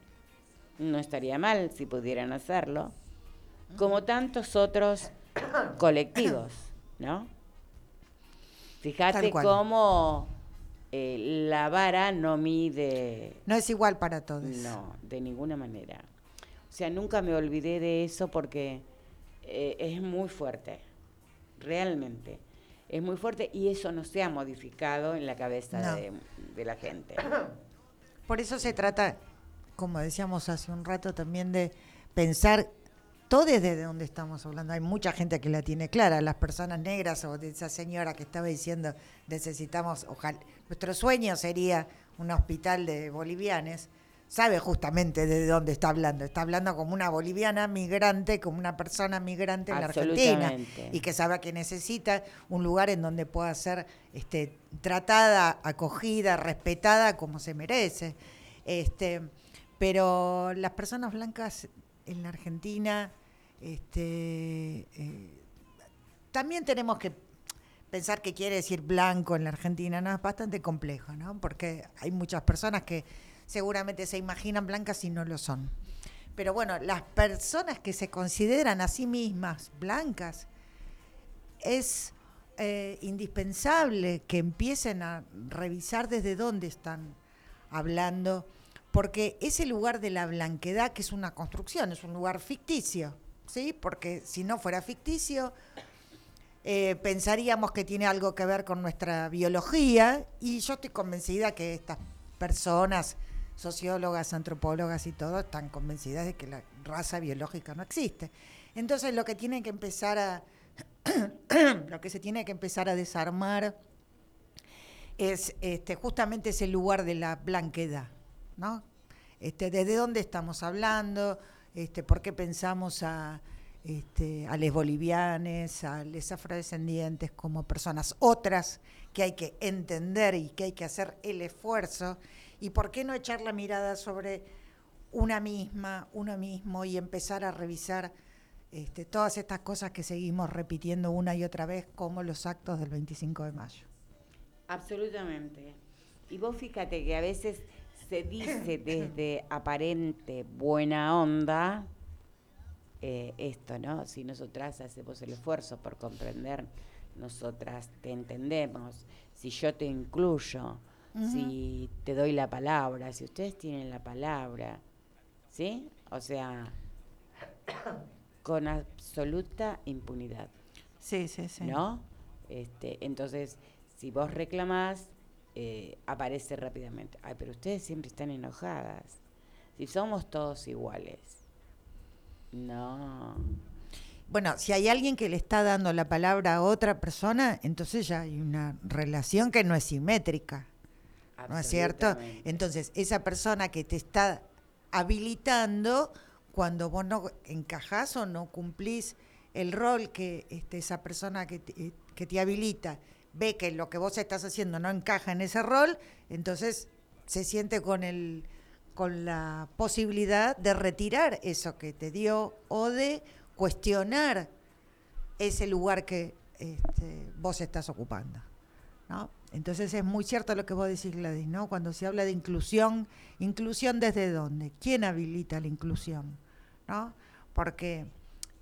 no estaría mal si pudieran hacerlo, como tantos otros colectivos, ¿no? Fíjate cómo eh, la vara no mide, No es igual para todos. no, de ninguna manera. O sea, nunca me olvidé de eso porque eh, es muy fuerte, realmente. Es muy fuerte y eso no se ha modificado en la cabeza No. de, de la gente. Por eso se trata, como decíamos hace un rato, también de pensar todo desde donde estamos hablando. Hay mucha gente que la tiene clara, las personas negras o de esa señora que estaba diciendo necesitamos, ojalá, nuestro sueño sería un hospital de bolivianes. Sabe justamente de dónde está hablando. Está hablando como una boliviana migrante, como una persona migrante en la Argentina. Y que sabe que necesita un lugar en donde pueda ser este, tratada, acogida, respetada como se merece. Este, pero las personas blancas en la Argentina, este, eh, también tenemos que pensar qué quiere decir blanco en la Argentina, ¿no? Es bastante complejo, ¿no? Porque hay muchas personas que seguramente se imaginan blancas y no lo son. Pero bueno, las personas que se consideran a sí mismas blancas, es eh, indispensable que empiecen a revisar desde dónde están hablando, porque ese lugar de la blanquedad, que es una construcción, es un lugar ficticio, ¿sí? Porque si no fuera ficticio, eh, pensaríamos que tiene algo que ver con nuestra biología, y yo estoy convencida que estas personas, sociólogas, antropólogas y todo, están convencidas de que la raza biológica no existe. Entonces lo que tienen que empezar a lo que se tiene que empezar a desarmar es este, justamente ese lugar de la blanquedad, ¿no? Este, ¿Desde dónde estamos hablando? Este, ¿Por qué pensamos a, este, a les bolivianes, a les afrodescendientes como personas otras que hay que entender y que hay que hacer el esfuerzo? ¿Y por qué no echar la mirada sobre una misma, uno mismo y empezar a revisar este, todas estas cosas que seguimos repitiendo una y otra vez como los actos del 25 de mayo? Absolutamente. Y vos fíjate que a veces se dice desde aparente buena onda eh, esto, ¿no? Si nosotras hacemos el esfuerzo por comprender, nosotras te entendemos, si yo te incluyo, si te doy la palabra, si ustedes tienen la palabra, ¿sí? O sea, con absoluta impunidad. Sí, sí, sí. ¿no? Este, entonces, si vos reclamás, eh, aparece rápidamente. Ay, pero ustedes siempre están enojadas. Si somos todos iguales. No. Bueno, si hay alguien que le está dando la palabra a otra persona, entonces ya hay una relación que no es simétrica, ¿no es cierto? Entonces, esa persona que te está habilitando, cuando vos no encajás o no cumplís el rol que este, esa persona que te, que te habilita ve que lo que vos estás haciendo no encaja en ese rol, entonces se siente con el con la posibilidad de retirar eso que te dio o de cuestionar ese lugar que este, vos estás ocupando. ¿no? Entonces es muy cierto lo que vos decís, Gladys, ¿no? Cuando se habla de inclusión, ¿inclusión desde dónde? ¿Quién habilita la inclusión? ¿No? Porque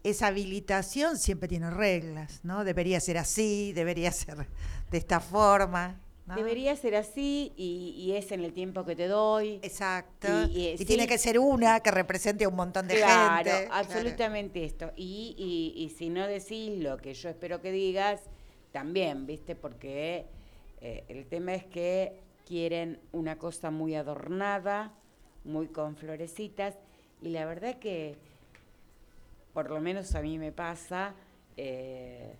esa habilitación siempre tiene reglas, ¿no? Debería ser así, debería ser de esta forma. ¿no? Debería ser así y, y es en el tiempo que te doy. Exacto. Y- Y, y, sí. tiene que ser una que represente a un montón de claro, gente. absolutamente esto. Y, y si no decís lo que yo espero que digas, también, ¿viste? Porque eh, el tema es que quieren una cosa muy adornada, muy con florecitas. Y la verdad que, por lo menos a mí me pasa, eh,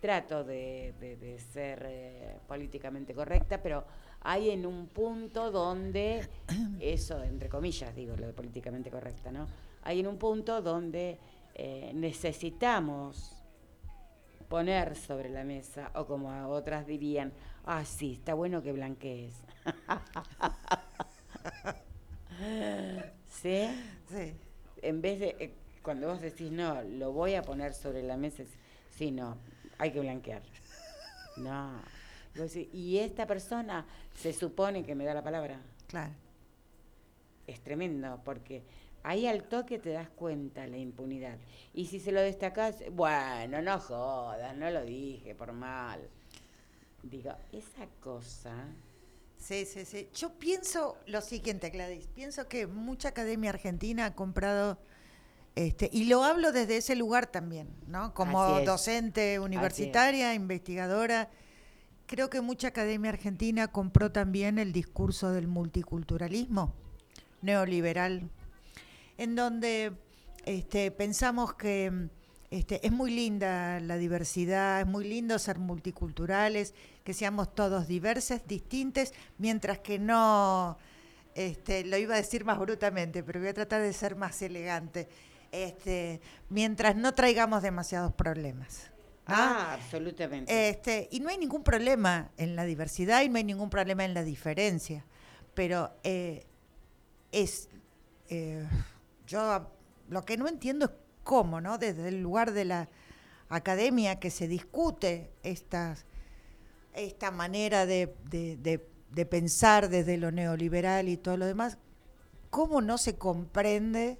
trato de, de- de ser eh, políticamente correcta, pero hay en un punto donde, eso entre comillas digo, lo de políticamente correcta, ¿no? Hay en un punto donde eh, necesitamos poner sobre la mesa, o como otras dirían, ah, sí, está bueno que blanquees. ¿Sí? Sí. En vez de, eh, cuando vos decís, no, lo voy a poner sobre la mesa, es, sí, no, hay que blanquear. No. Y esta persona se supone que me da la palabra. Claro. Es tremendo, porque ahí al toque te das cuenta la impunidad. Y si se lo destacás, bueno, no jodas, no lo dije por mal. Digo, esa cosa, Sí, sí, sí. Yo pienso lo siguiente, Gladys. Pienso que mucha academia argentina ha comprado, este, y lo hablo desde ese lugar también, ¿no? Como docente universitaria, investigadora. Creo que mucha academia argentina compró también el discurso del multiculturalismo neoliberal, en donde este, pensamos que este, es muy linda la diversidad, es muy lindo ser multiculturales, que seamos todos diversos, distintos, mientras que no, este, lo iba a decir más brutamente, pero voy a tratar de ser más elegante, este, mientras no traigamos demasiados problemas. ¿no? ah, absolutamente. Este, y no hay ningún problema en la diversidad y no hay ningún problema en la diferencia. Pero eh, es. eh, yo lo que no entiendo es cómo, ¿no? Desde el lugar de la academia que se discute esta manera de- de pensar desde lo neoliberal y todo lo demás, ¿cómo no se comprende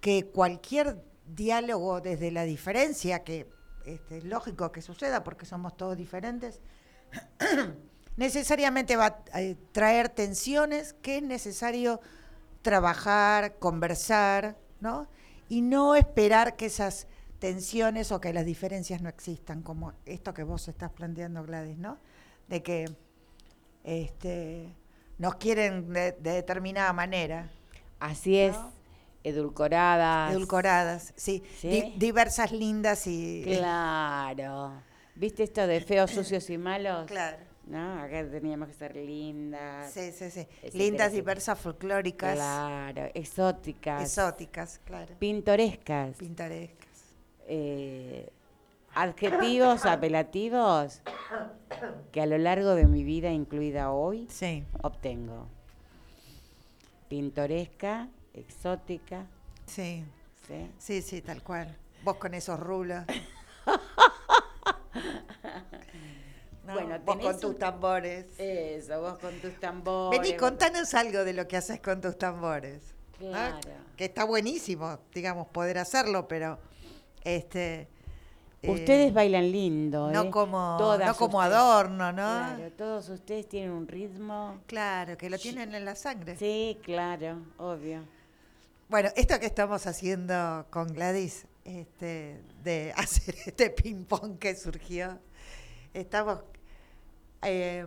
que cualquier diálogo desde la diferencia, que este, es lógico que suceda porque somos todos diferentes, necesariamente va a eh, traer tensiones que es necesario trabajar, conversar, ¿no? Y no esperar que esas tensiones o que las diferencias no existan, como esto que vos estás planteando, Gladys, ¿no? De que este, nos quieren de, de determinada manera, Así es, ¿no? edulcoradas. edulcoradas, sí, Sí. di- diversas, lindas y... Claro. ¿Viste esto de feos, sucios y malos? Claro. ¿No? Acá teníamos que ser lindas. Sí, sí, sí. Lindas, diversas, folclóricas, Claro, exóticas. exóticas, claro, Pintorescas. pintorescas. eh, adjetivos apelativos que a lo largo de mi vida, incluida hoy, Sí, obtengo. Pintoresca, exótica, sí, ¿sí? sí, sí, tal cual. Vos con esos rulos. No, Bueno, vos con tus tambores. Eso, vos con tus tambores. Vení, contanos algo de lo que haces con tus tambores. ¿no? Claro. Que está buenísimo, digamos, poder hacerlo, pero este. eh, Ustedes bailan lindo, no ¿eh? como, Todas no como ustedes. adorno, ¿no? Claro, todos ustedes tienen un ritmo. Claro, que lo tienen en la sangre. Sí, claro, obvio. Bueno, esto que estamos haciendo con Gladys, este, de hacer este ping-pong que surgió, estamos eh,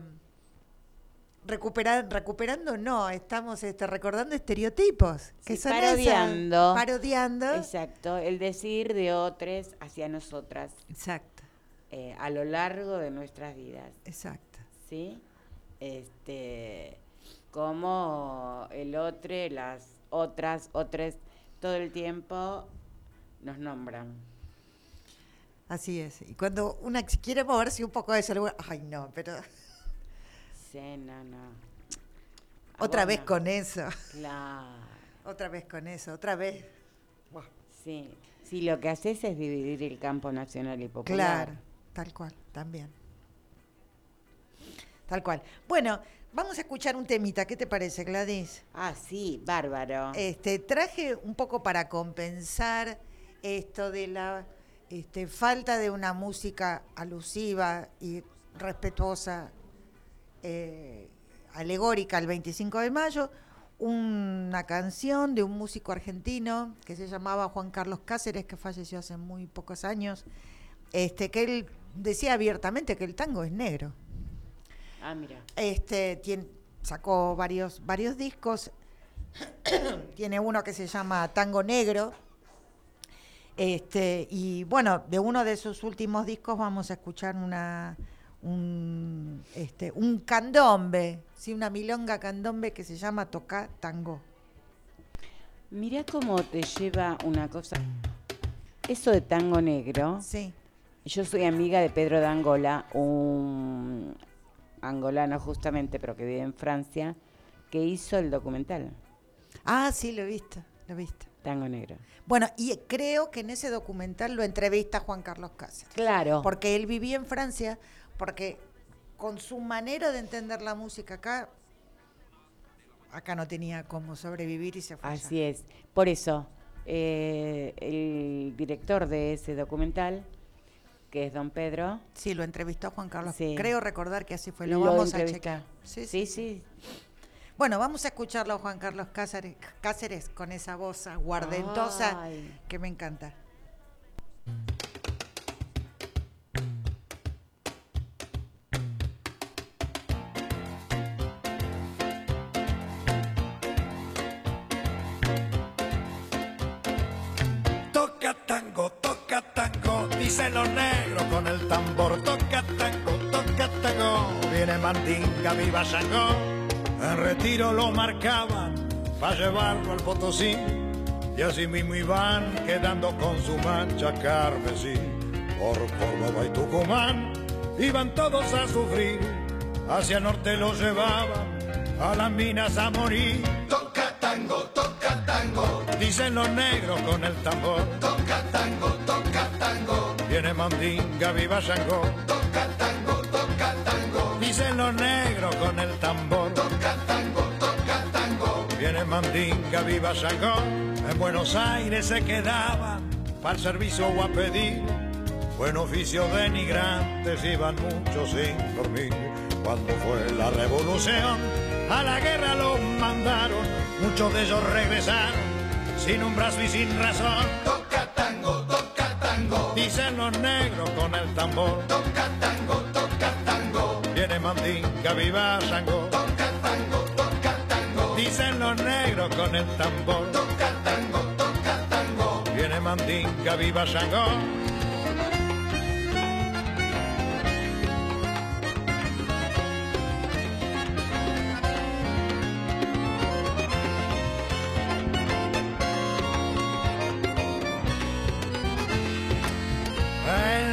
recuperando, no, estamos este, recordando estereotipos. Que Sí, son parodiando. esas, parodiando. Exacto, el decir de otros hacia nosotras Exacto, eh, a lo largo de nuestras vidas, exacto. ¿sí? Este, como el otro, las otras, otras, todo el tiempo nos nombran. Así es. Y cuando una quiere moverse un poco de ese lugar, ay no, pero Sí, no, no. A otra vez con eso, Claro, otra vez con eso, otra vez. Sí. Sí, lo que haces es dividir el campo nacional y popular. Claro, tal cual, también. Tal cual. Bueno, vamos a escuchar un temita, ¿qué te parece, Gladys? Ah, sí, bárbaro. Este, traje un poco para compensar esto de la este, falta de una música alusiva y respetuosa, eh, alegórica al 25 de mayo, una canción de un músico argentino que se llamaba Juan Carlos Cáceres, que falleció hace muy pocos años, este, que él decía abiertamente que el tango es negro. Ah, mira. Este, tien- sacó varios, varios discos tiene uno que se llama Tango Negro. Este, y bueno, de uno de sus últimos discos vamos a escuchar una un, este, un candombe, sí, una milonga candombe que se llama Toca Tango. Mirá cómo te lleva una cosa. Eso de tango negro. Sí. Yo soy amiga de Pedro de Angola, un angolano justamente, pero que vive en Francia, que hizo el documental Ah, sí, lo he visto, lo he visto. Tango Negro. Bueno, y creo que en ese documental lo entrevista Juan Carlos Cáceres. Claro. Porque él vivía en Francia, porque con su manera de entender la música acá, acá no tenía cómo sobrevivir y se fue. allá. Así es. Por eso, eh, el director de ese documental, que es Don Pedro, Sí, lo entrevistó Juan Carlos. Sí. Creo recordar que así fue. Lo, lo vamos a checar. Sí, sí, sí. sí. Bueno, vamos a escucharlo a Juan Carlos Cáceres, Cáceres con esa voz aguardentosa Ay. que me encanta. Toca tango, toca tango, dicen los negros con el tambor. Toca tango, toca tango, viene Mandinga, viva Shango. En retiro lo marcaban para llevarlo al Potosí. Y así mismo iban quedando con su mancha carmesí. Por Córdoba y Tucumán iban todos a sufrir. Hacia norte lo llevaban a las minas a morir. Toca tango, toca tango, dicen los negros con el tambor. Toca tango, toca tango, viene Mandinga, viva Shango. Toca tango, toca tango, dicen los negros con el tambor. Mandinga, viva Shango. En Buenos Aires se quedaban para el servicio o a pedir. Buen oficio denigrantes iban muchos sin dormir. Cuando fue la revolución, a la guerra los mandaron. Muchos de ellos regresaron sin un brazo y sin razón. Toca tango, toca tango, dicen los negros con el tambor. Toca tango, toca tango, viene Mandinga, viva Shango. Con el tambor. Toca tango, toca tango, viene Mandinga, viva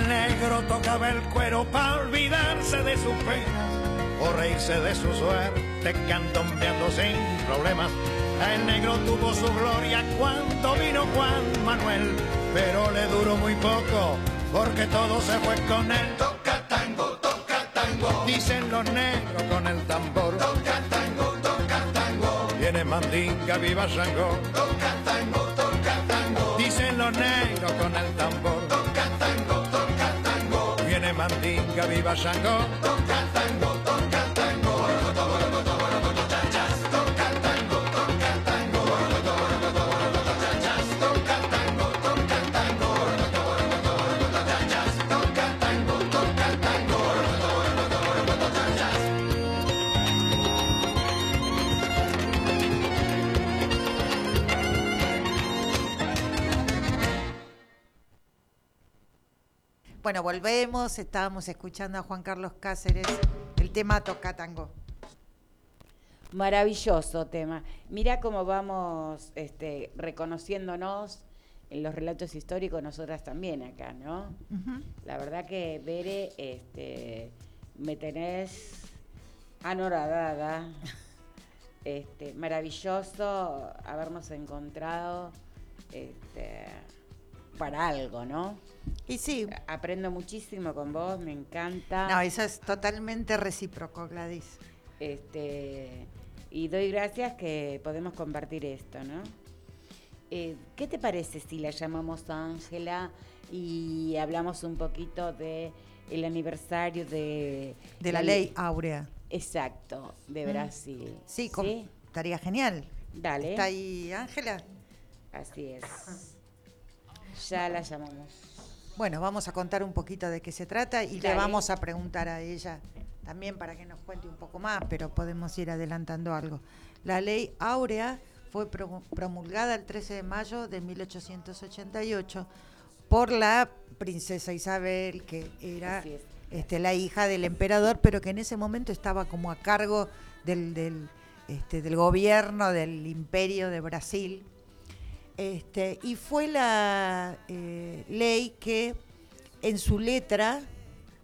negro tocaba el cuero para olvidarse de sus penas o reírse de su suerte cantombeando sin problemas. El negro tuvo su gloria cuando vino Juan Manuel, pero le duró muy poco porque todo se fue con él. Toca tango, toca tango, dicen los negros con el tambor. Toca tango, toca tango, viene Mandinga, viva Shango. Toca tango, toca tango, dicen los negros con el tambor. Toca tango, toca tango, viene Mandinga, viva Shango. Bueno, volvemos, estábamos escuchando a Juan Carlos Cáceres, el tema Toca Tango. Maravilloso tema. Mira cómo vamos este, reconociéndonos en los relatos históricos, nosotras también acá, ¿no? La verdad que, Bere, este, me tenés anoradada. Este, maravilloso habernos encontrado este, para algo, ¿no? Y sí, Aprendo muchísimo con vos, me encanta. no, eso es totalmente recíproco, Gladys. Este, y doy gracias que podemos compartir esto, ¿no? Eh, ¿Qué te parece si la llamamos Ángela y hablamos un poquito de el aniversario de... De la ley áurea. Exacto, de Brasil. Mm. Sí, com- estaría genial. Dale. ¿Está ahí Ángela? Así es. Ya la llamamos. Bueno, vamos a contar un poquito de qué se trata y le vamos a preguntar a ella también para que nos cuente un poco más, pero podemos ir adelantando algo. La ley áurea fue pro- promulgada el 13 de mayo de 1888 por la princesa Isabel, que era es. este, la hija del emperador, pero que en ese momento estaba como a cargo del, del, este, del gobierno del imperio de Brasil. Este, y fue la eh, ley que en su letra,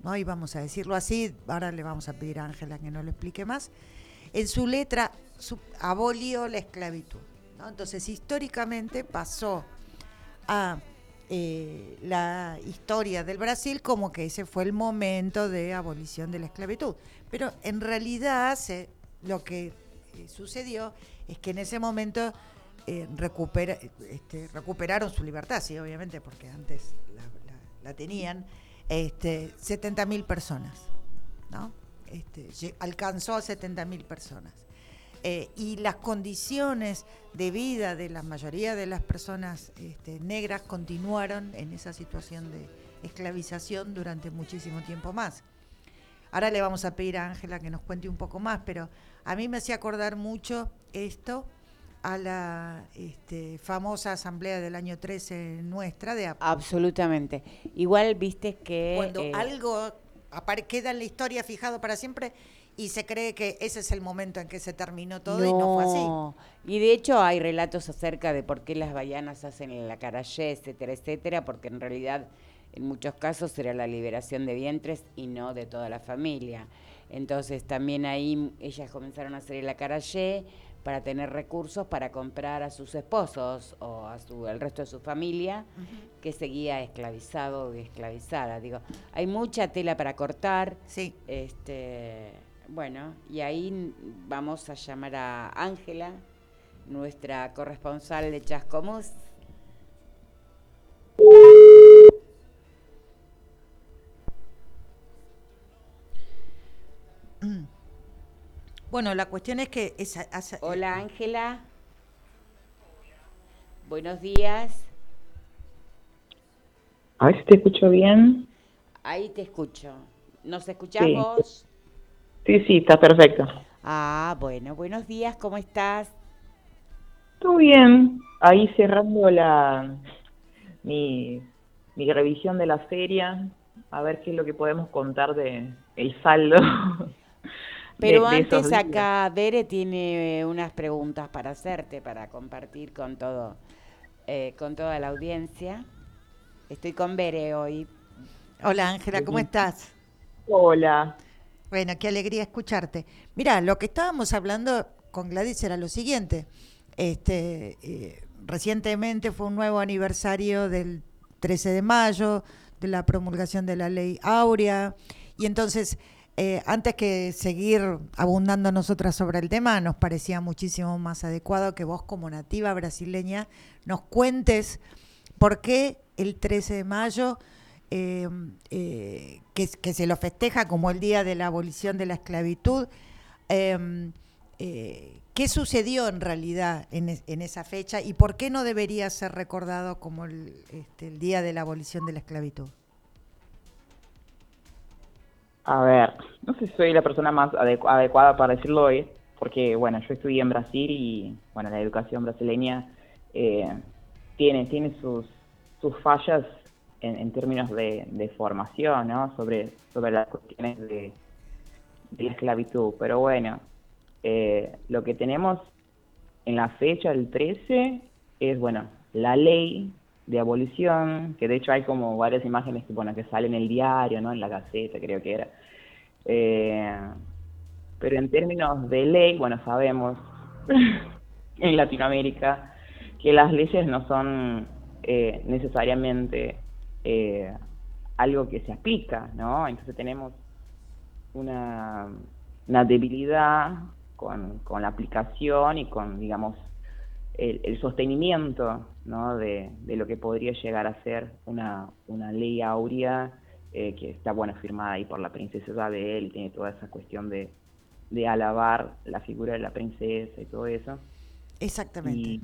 ¿no? y vamos a decirlo así, ahora le vamos a pedir a Ángela que no lo explique más, en su letra abolió la esclavitud. Entonces, históricamente pasó a eh, la historia del Brasil como que ese fue el momento de abolición de la esclavitud. Pero en realidad lo que eh, sucedió es que en ese momento eh, este, recuperaron su libertad, sí, obviamente, porque antes la, tenían, este, 70.000 personas, ¿no? Este, alcanzó a 70.000 personas. Eh, y las condiciones de vida de la mayoría de las personas este, negras continuaron en esa situación de esclavización durante muchísimo tiempo más. Ahora le vamos a pedir a Ángela que nos cuente un poco más, pero a mí me hacía acordar mucho esto a la este, famosa asamblea del año 13 nuestra de Ap- Absolutamente. Igual viste que... cuando eh, algo queda en la historia fijado para siempre y se cree que ese es el momento en que se terminó todo y no fue así. Y de hecho hay relatos acerca de por qué las bayanas hacen la carayé, etcétera, etcétera, porque en realidad en muchos casos era la liberación de vientres y no de toda la familia. Entonces también ahí ellas comenzaron a hacer la carayé para tener recursos para comprar a sus esposos o a su, al resto de su familia que seguía esclavizado y esclavizada. Digo, hay mucha tela para cortar. Sí. Este, bueno, y ahí vamos a llamar a Ángela, nuestra corresponsal de Chascomús. Bueno, la cuestión es que esa, asa- Hola Ángela. Buenos días. A ver si te escucho bien. Ahí te escucho. ¿Nos escuchás Sí. vos? Sí, sí, está perfecto. Ah, bueno, buenos días, ¿cómo estás? Todo bien. Ahí cerrando la mi, mi revisión de la feria, a ver qué es lo que podemos contar de el saldo. Pero de antes acá Bere tiene eh, unas preguntas para hacerte, para compartir con todo, eh, con toda la audiencia. Estoy con Bere hoy. Hola Ángela, ¿cómo estás? Hola. Bueno, qué alegría escucharte. Mira, lo que estábamos hablando con Gladys era lo siguiente. Este, eh, recientemente fue un nuevo aniversario del 13 de mayo, de la promulgación de la ley Áurea, y entonces, eh, antes que seguir abundando nosotras sobre el tema, nos parecía muchísimo más adecuado que vos como nativa brasileña nos cuentes por qué el 13 de mayo eh, eh, que, se lo festeja como el día de la abolición de la esclavitud. ¿Qué sucedió en realidad en, en esa fecha y por qué no debería ser recordado como el, este, el día de la abolición de la esclavitud? A ver, no sé si soy la persona más adecu- adecuada para decirlo hoy, porque bueno, yo estudié en Brasil y bueno, la educación brasileña eh, tiene, tiene sus, sus fallas en, en términos de, formación, ¿no? Sobre, sobre las cuestiones de, de la esclavitud. Pero bueno, eh, lo que tenemos en la fecha del 13 es, bueno, la ley de abolición, que de hecho hay como varias imágenes que, bueno, que salen en el diario, ¿no? En la Gaceta, creo que era. Eh, pero en términos de ley, bueno, sabemos en Latinoamérica que las leyes no son eh, necesariamente eh, algo que se aplica, ¿no? Entonces tenemos una, una debilidad con, con la aplicación y con, digamos, el, el sostenimiento ¿no? de, de lo que podría llegar a ser una, una ley áurea eh, que está bueno firmada ahí por la princesa Isabel y tiene toda esa cuestión de, de alabar la figura de la princesa y todo eso. Exactamente. Y,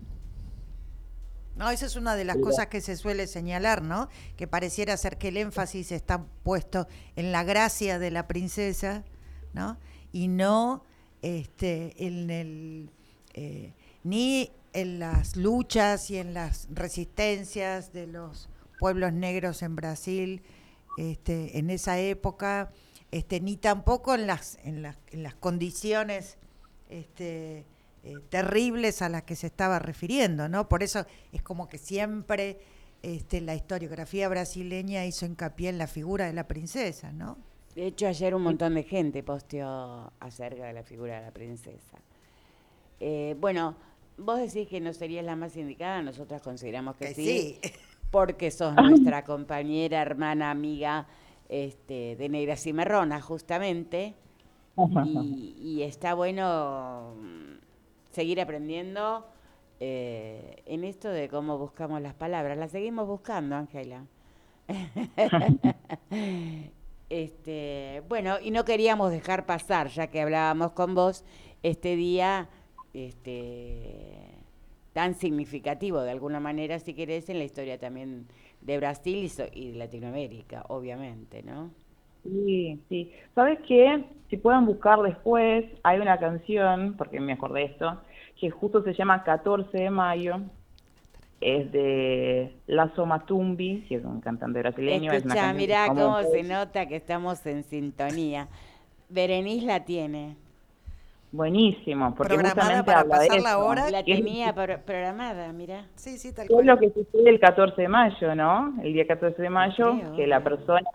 No, esa es una de las Pero- cosas que se suele señalar, ¿no? Que pareciera ser que el énfasis está puesto en la gracia de la princesa, ¿no? Y no este, en el, eh, ni en las luchas y en las resistencias de los pueblos negros en Brasil este, en esa época, este, ni tampoco en las, en las, en las condiciones este, eh, terribles a las que se estaba refiriendo, ¿no? Por eso es como que siempre este, la historiografía brasileña hizo hincapié en la figura de la princesa, ¿no? De hecho, ayer un montón de gente posteó acerca de la figura de la princesa. Eh, bueno, vos decís que no serías la más indicada, nosotras consideramos que Que sí, sí. porque sos nuestra compañera, hermana, amiga este, de Negras y Marronas, justamente. Y, y está bueno mm, seguir aprendiendo eh, en esto de cómo buscamos las palabras. Las seguimos buscando, Ángela. este, bueno, y no queríamos dejar pasar, ya que hablábamos con vos, este día este, tan significativo de alguna manera, si querés, en la historia también de Brasil y, so- y de Latinoamérica, obviamente, ¿no? Sí, sí. ¿Sabes qué? Si pueden buscar después, hay una canción, porque me acordé de esto, que justo se llama 14 de mayo. Es de Lazo Matumbi, que es un cantante brasileño. es Escucha, que mirá cómo se nota que estamos en sintonía. Berenice la tiene. Buenísimo, porque Programada justamente para habla de ahora. La que es- tenía pro- programada, mirá. Sí, sí, tal ¿Qué es cual. lo que sucede el 14 de mayo, no? El día 14 de mayo, Creo. que la persona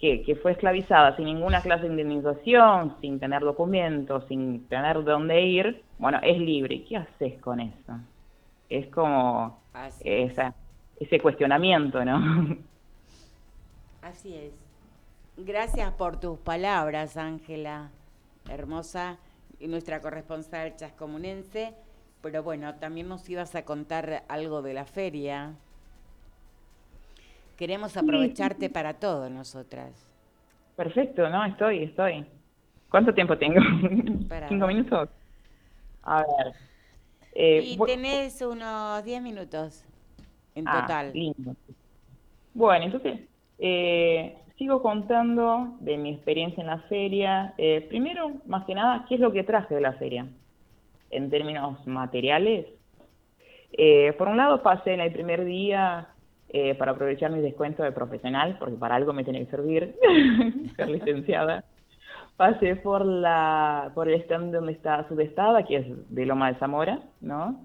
que, que fue esclavizada sin ninguna clase de indemnización, sin tener documentos, sin tener dónde ir, bueno, es libre. ¿Qué haces con eso? Es como Así es. esa, ese cuestionamiento, ¿no? Así es. Gracias por tus palabras, Ángela, hermosa, nuestra corresponsal chascomunense. Pero bueno, también nos ibas a contar algo de la feria. Queremos aprovecharte para todo, nosotras. Perfecto, ¿no? Estoy, estoy. ¿Cuánto tiempo tengo? Para- ¿Cinco minutos? A ver. eh, y tenés unos 10 minutos en Ah, total. lindo. Bueno, entonces, eh, sigo contando de mi experiencia en la feria. Eh, primero, más que nada, ¿qué es lo que traje de la feria? En términos materiales. Eh, por un lado, pasé en el primer día eh, para aprovechar mis descuentos de profesional, porque para algo me tiene que servir, ser licenciada. Pasé por la por el stand donde está Sudestada, que es de Loma de Zamora, ¿no?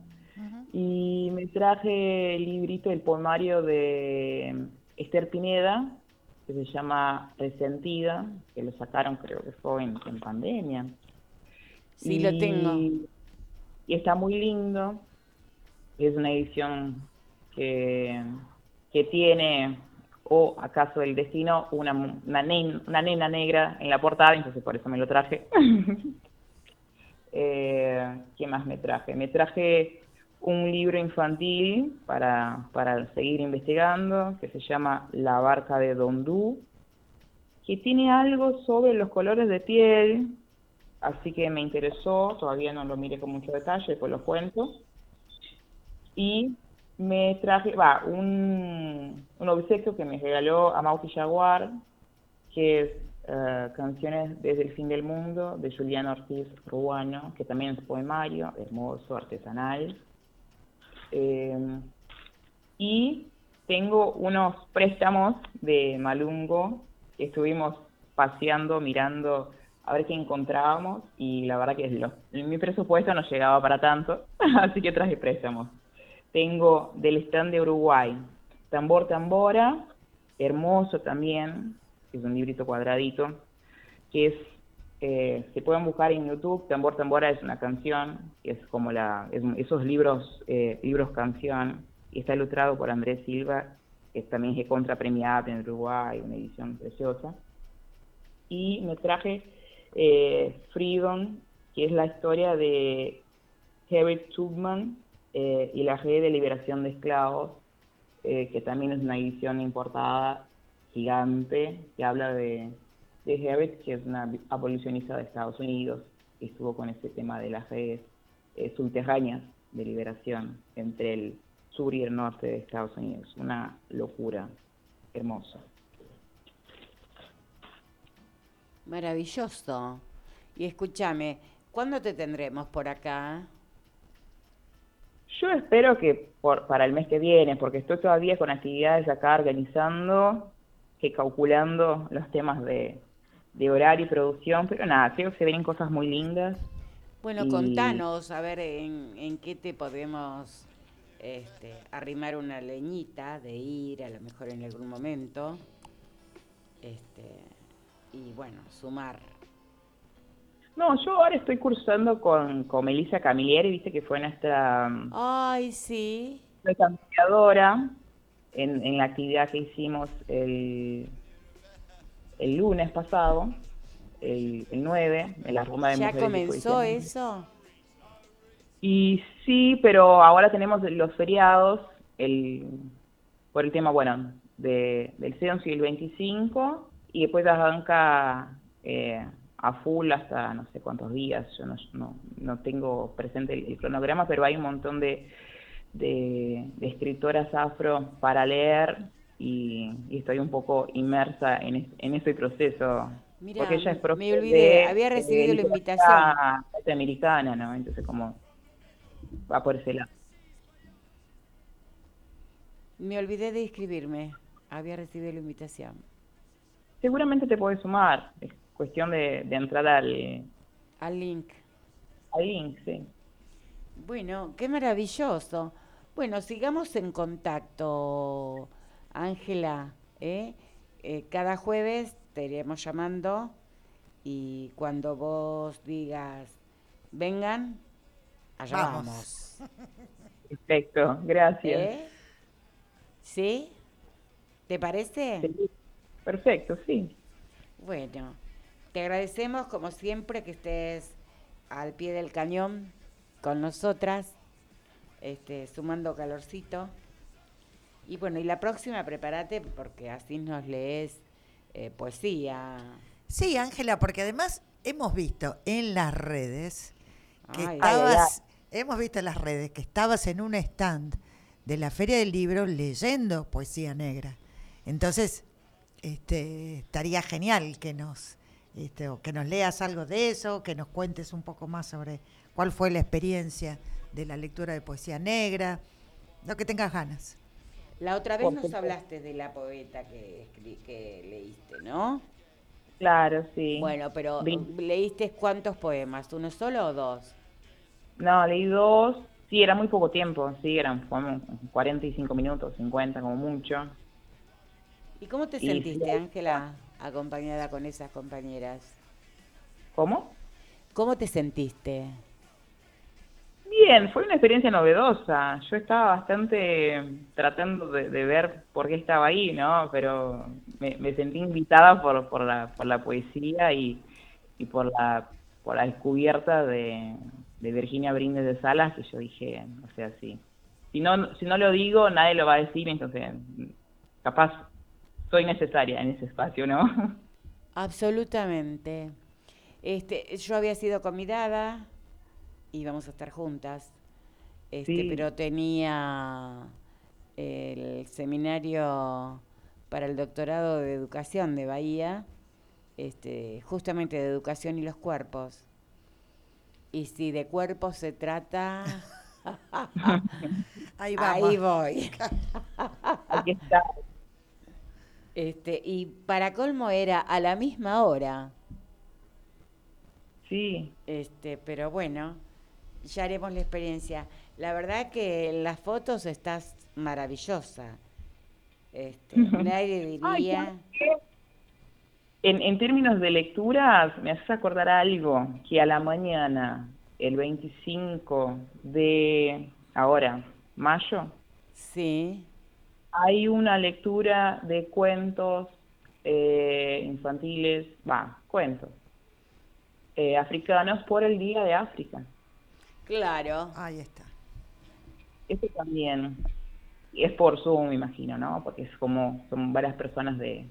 Y me traje el librito, el poemario de Esther Pineda, que se llama Resentida, que lo sacaron creo que fue en, en pandemia. Sí, lo tengo. Y está muy lindo. Es una edición que, que tiene, o acaso el destino, una, una, nen- una nena negra en la portada, entonces por eso me lo traje. Eh, ¿Qué más me traje? Me traje un libro infantil para, para seguir investigando, que se llama La barca de Dondú, que tiene algo sobre los colores de piel, así que me interesó, todavía no lo miré con mucho detalle, pues lo cuento. Y me traje, va, un, un obsequio que me regaló Amauti Jaguar, que es eh, Canciones desde el fin del mundo, de Julián Ortiz Ruano, que también es poemario, hermoso, artesanal. Eh, y tengo unos préstamos de Malungo que estuvimos paseando, mirando a ver qué encontrábamos y la verdad que lo- mi presupuesto no llegaba para tanto, así que traje préstamos. Tengo del stand de Uruguay, Tambor Tambora, hermoso también, es un librito cuadradito, que es, eh, se pueden buscar en YouTube, Tambor Tambora es una canción, es como la, esos libros, eh, libros canción, y está ilustrado por Andrés Silva, que también es contrapremiada en Uruguay, una edición preciosa. Y me traje eh, Freedom, que es la historia de Harriet Tubman eh, y la red de liberación de esclavos, que también es una edición importada gigante, que habla de, de Harriet, que es una abolicionista de Estados Unidos, que estuvo con ese tema de las redes eh, subterráneas de liberación entre el sur y el norte de Estados Unidos. Una locura hermosa. Maravilloso. Y escúchame, ¿cuándo te tendremos por acá? Yo espero que por, para el mes que viene, porque estoy todavía con actividades acá organizando, que calculando los temas de, de horario y producción, pero nada, creo que se vienen cosas muy lindas. Bueno, Y- contanos, a ver, en, en qué te podemos este, arrimar una leñita de ir, a lo mejor en algún momento. Este, y bueno, sumar. No, yo ahora estoy cursando con, con Melissa Camilleri, viste que fue nuestra mm, Ay, sí. nuestra ampliadora en, en la actividad que hicimos el, el lunes pasado, el, el 9, en la rumba de ¿Ya mujeres comenzó eso? Y sí, pero ahora tenemos los feriados, el, por el tema, bueno, de, del 11 y el 25, y después arranca eh, a full hasta no sé cuántos días, yo no, no, no tengo presente el, el cronograma, pero hay un montón de, de, de escritoras afro para leer y, y estoy un poco inmersa en, es- en ese proceso. Porque ella es me profe olvidé, de- había de recibido la invitación. Norteamericana, ¿no? Entonces como va por ese lado. Me olvidé de inscribirme. Había recibido la invitación. Seguramente te puedes sumar, es cuestión de, de entrar al, Al link. al link, sí. Bueno, qué maravilloso. Bueno, sigamos en contacto, Ángela. ¿eh? Eh, cada jueves te iremos llamando y cuando vos digas, vengan, allá Vamos. vamos. Perfecto, gracias. ¿Eh? ¿Sí? ¿Te parece? Sí, Perfecto, sí. Bueno, te agradecemos como siempre que estés al pie del cañón con nosotras, este, sumando calorcito. Y bueno, y la próxima prepárate porque así nos lees eh, poesía. Sí, Ángela, porque además hemos visto en las redes que Ay, estabas, hemos visto en las redes que estabas en un stand de la Feria del Libro leyendo poesía negra. Entonces, este, estaría genial que nos, este, o que nos leas algo de eso, que nos cuentes un poco más sobre cuál fue la experiencia de la lectura de poesía negra, lo que tengas ganas. La otra vez nos hablaste de la poeta que, que leíste, ¿no? Claro, sí. Bueno, pero ¿leíste cuántos poemas? ¿Uno solo o dos? No, leí dos. Sí, era muy poco tiempo, sí, eran como 45 minutos, 50 como mucho. ¿Y cómo te Y sentiste, sí. Ángela, acompañada con esas compañeras? ¿Cómo? ¿Cómo te sentiste? Bien, fue una experiencia novedosa. Yo estaba bastante tratando de, ver por qué estaba ahí, ¿no? Pero me, sentí invitada por, por, la, por la poesía y, y por la por la descubierta de, de Virginia Brindis de Salas, que yo dije, o sea, sí. Si no, si no lo digo, nadie lo va a decir, entonces capaz soy necesaria en ese espacio, ¿no? Absolutamente. Este, yo había sido convidada y vamos a estar juntas. Este, Sí. pero tenía el seminario para el doctorado de educación de Bahía, este, justamente de educación y los cuerpos. Y si de cuerpos se trata, Ahí vamos. ahí voy. Aquí está. Este, y para colmo era a la misma hora. Sí, Este, pero bueno, ya haremos la experiencia. La verdad que en las fotos estás maravillosa. Este, nadie diría. En, en términos de lecturas, me haces acordar algo, que a la mañana, el 25 de ahora, mayo, Sí. hay una lectura de cuentos eh, infantiles, va, cuentos eh, africanos por el Día de África. Claro. Ahí está. Eso también. Y es por Zoom, me imagino, ¿no? Porque es como, son varias personas de,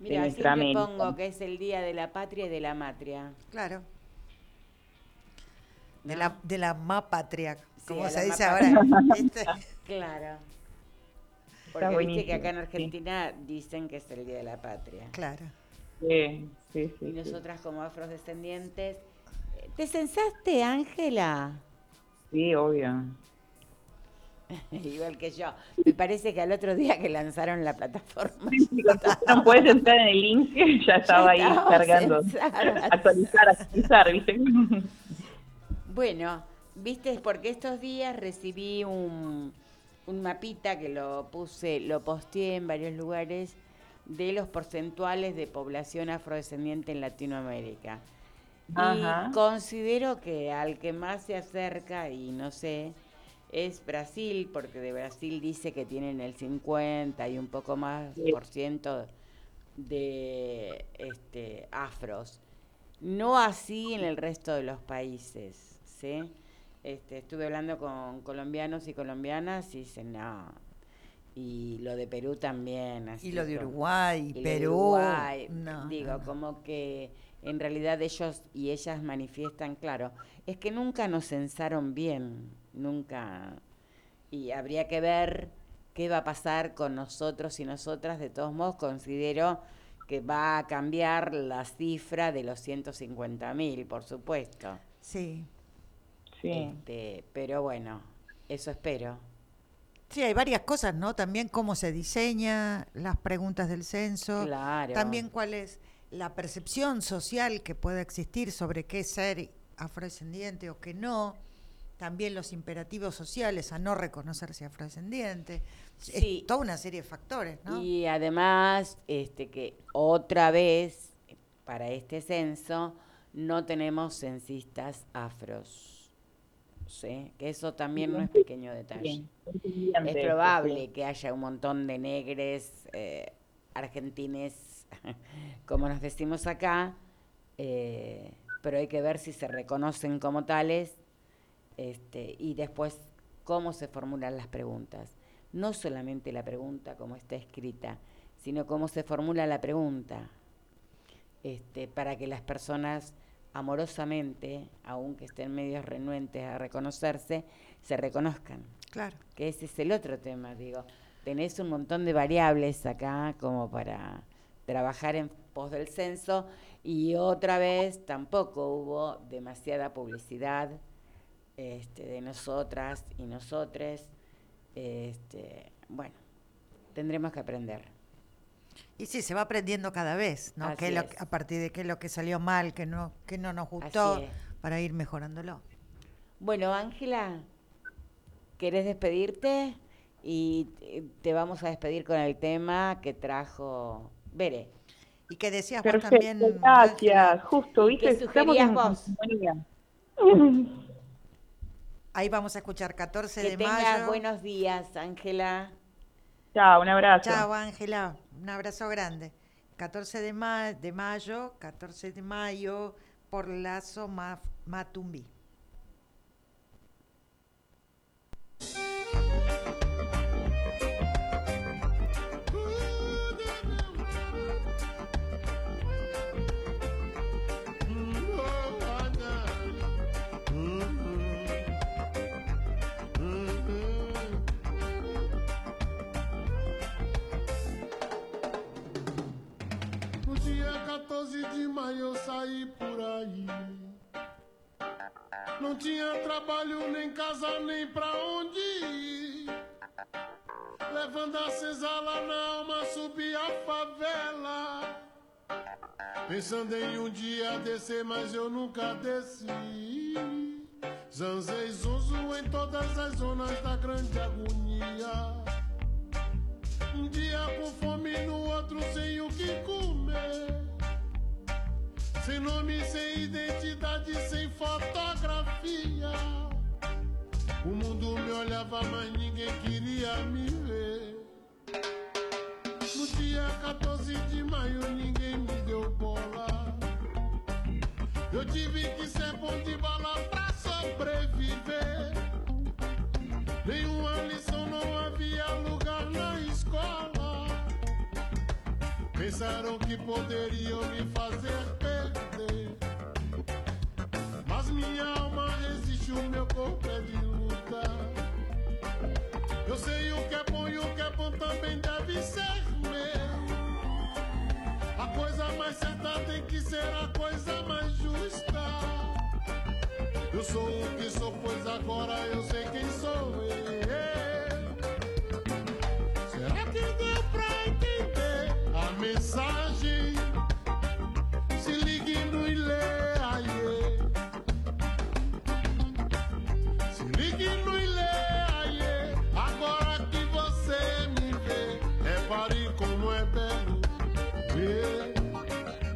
Mira, nuestra siempre América. pongo que es el día de la patria y de la matria. Claro. De ¿no? la, de la mapatria, como se dice ahora. Claro. Porque viste que acá en sí. Argentina dicen que es el día de la patria. Claro. Sí, sí, sí, Y sí. nosotras como afrodescendientes. ¿Te censaste, Ángela? Sí, obvio. Igual que yo. Me parece que al otro día que lanzaron la plataforma. No puedes entrar en el link, ya estaba ahí cargando. censada. Actualizar, actualizar, ¿viste? Bueno, viste, porque estos días recibí un, un mapita que lo puse, lo posteé en varios lugares de los porcentuales de población afrodescendiente en Latinoamérica. Ajá. Y considero que al que más se acerca, y no sé, es Brasil, porque de Brasil dice que tienen el 50 y un poco más Sí. por ciento de este, afros. No así en el resto de los países, ¿sí? Este, estuve hablando con colombianos y colombianas y dicen, no. Y lo de Perú también. así Y lo de Uruguay, y Perú. Uruguay. No, Digo, no, no. como que en realidad ellos y ellas manifiestan, claro, es que nunca nos censaron bien, nunca. Y habría que ver qué va a pasar con nosotros y nosotras. De todos modos, considero que va a cambiar la cifra de los 150 mil, por supuesto. Sí. Sí. Este, pero bueno, eso espero. Sí, hay varias cosas, ¿no? También cómo se diseña las preguntas del censo. Claro. También cuál es la percepción social que pueda existir sobre qué es ser afrodescendiente o qué no. También los imperativos sociales a no reconocerse afrodescendiente. Es Sí. toda una serie de factores, ¿no? Y además, este que otra vez, para este censo, no tenemos censistas afros. ¿Sí? Que eso también no es pequeño detalle. Bien, Es probable que haya un montón de negres eh, argentines, como nos decimos acá, eh, pero hay que ver si se reconocen como tales este, y después cómo se formulan las preguntas. No solamente la pregunta como está escrita, sino cómo se formula la pregunta, este, para que las personas amorosamente, aunque estén medios renuentes a reconocerse, se reconozcan Claro. que ese es el otro tema, digo. Tenés un montón de variables acá como para trabajar en pos del censo y otra vez tampoco hubo demasiada publicidad este, de nosotras y nosotres. Este, bueno, tendremos que aprender. Y sí, se va aprendiendo cada vez, ¿no? Que lo- a partir de qué es lo que salió mal, que no, que no nos gustó, para ir mejorándolo. Bueno, Ángela, ¿querés despedirte? Y eh, te vamos a despedir con el tema que trajo Bere. Y que decías vos también. gracias. Justo, ¿Y ¿viste? Estamos sugerías en vos? Ahí vamos a escuchar 14 Que de mayo. buenos días, Ángela. Chao, un abrazo. Chao, Ángela. Un abrazo grande. 14 de, ma- de mayo, 14 de mayo, por Lazo Ma- Matumbi. 12 de maio eu saí por aí. Não tinha trabalho, nem casa, nem pra onde ir. Levando a senzala na alma, subi a favela. Pensando em um dia descer, mas eu nunca desci. Zanzei zuzu em todas as zonas da grande agonia. Um dia com fome, no outro sem o que comer. Sem nome, sem identidade, sem fotografia. O mundo me olhava, mas ninguém queria me ver. No dia 14 de maio, ninguém me deu bola. Eu tive que ser bom de bala pra sobreviver. Nenhuma lição, Pensaram que poderiam me fazer perder. Mas minha alma resiste, o meu corpo é de luta. Eu sei o que é bom e o que é bom também deve ser meu. A coisa mais certa tem que ser a coisa mais justa. Eu sou o que sou, pois agora eu sei quem sou eu. Mensagem. Se ligue no Ilê, aie. Se ligue no Ilê, aie. Agora que você me vê, repare como é belo ver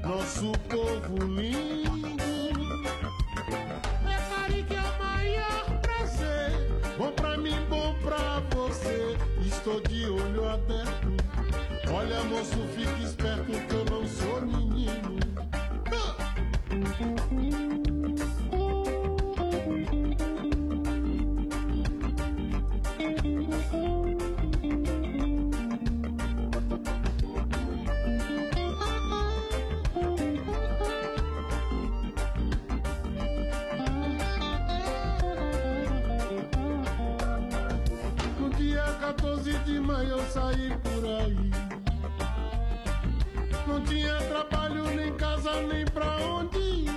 nosso povo lindo. Repare que é o maior prazer. Bom pra mim, bom pra você. Estou de olho aberto. Olha, moço, fique 14 de maio eu saí por aí. Não tinha trabalho, nem casa, nem pra onde ir.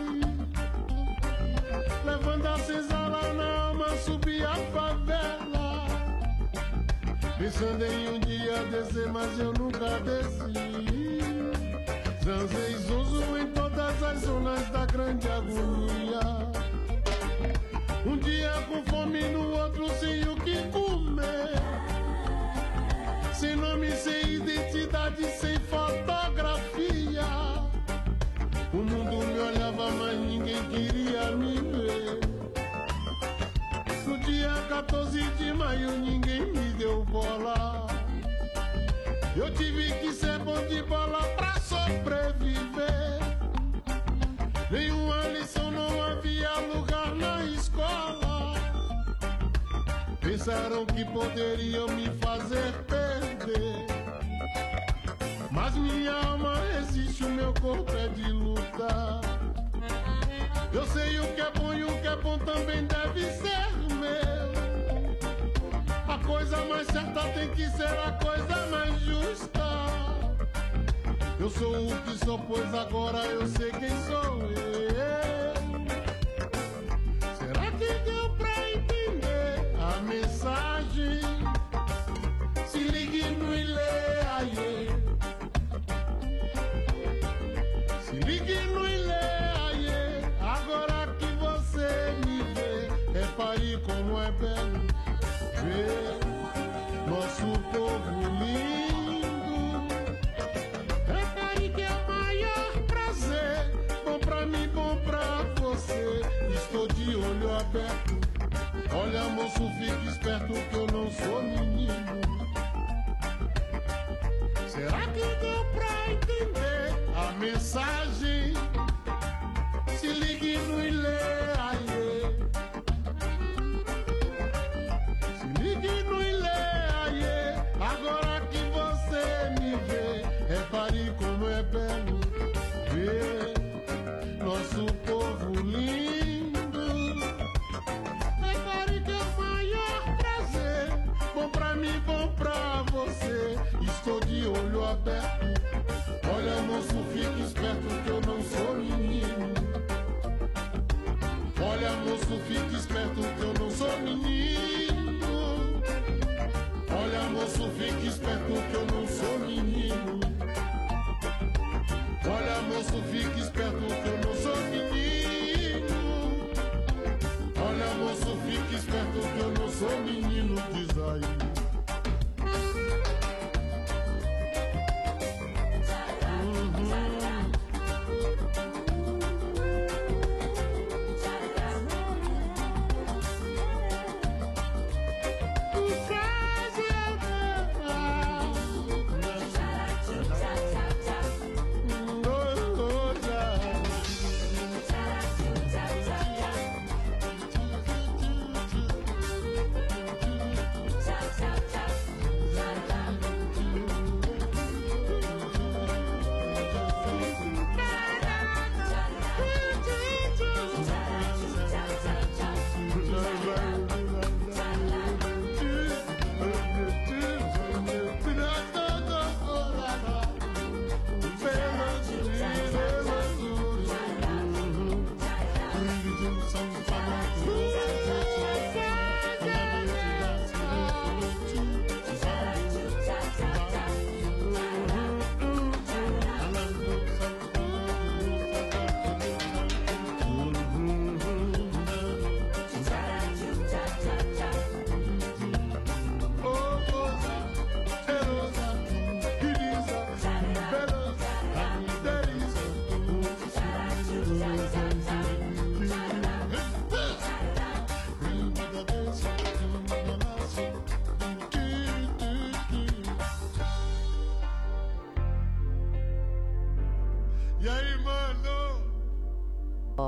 Levando a senzala na alma, subi a favela. Pensando em um dia descer, mas eu nunca desci. Zanzei Zuzu em todas as zonas da grande agonia. Um dia com fome, no outro sem o que comer. Sem nome, sem identidade, sem fotografia. O mundo me olhava, mas ninguém queria me ver. No dia 14 de maio, ninguém me deu bola. Eu tive que ser bom de bola pra sobreviver. Nenhuma lição, Pensaram que poderiam me fazer perder. Mas minha alma resiste, o meu corpo é de lutar. Eu sei o que é bom e o que é bom também deve ser meu. A coisa mais certa tem que ser a coisa mais justa. Eu sou o que sou, pois agora eu sei quem sou eu.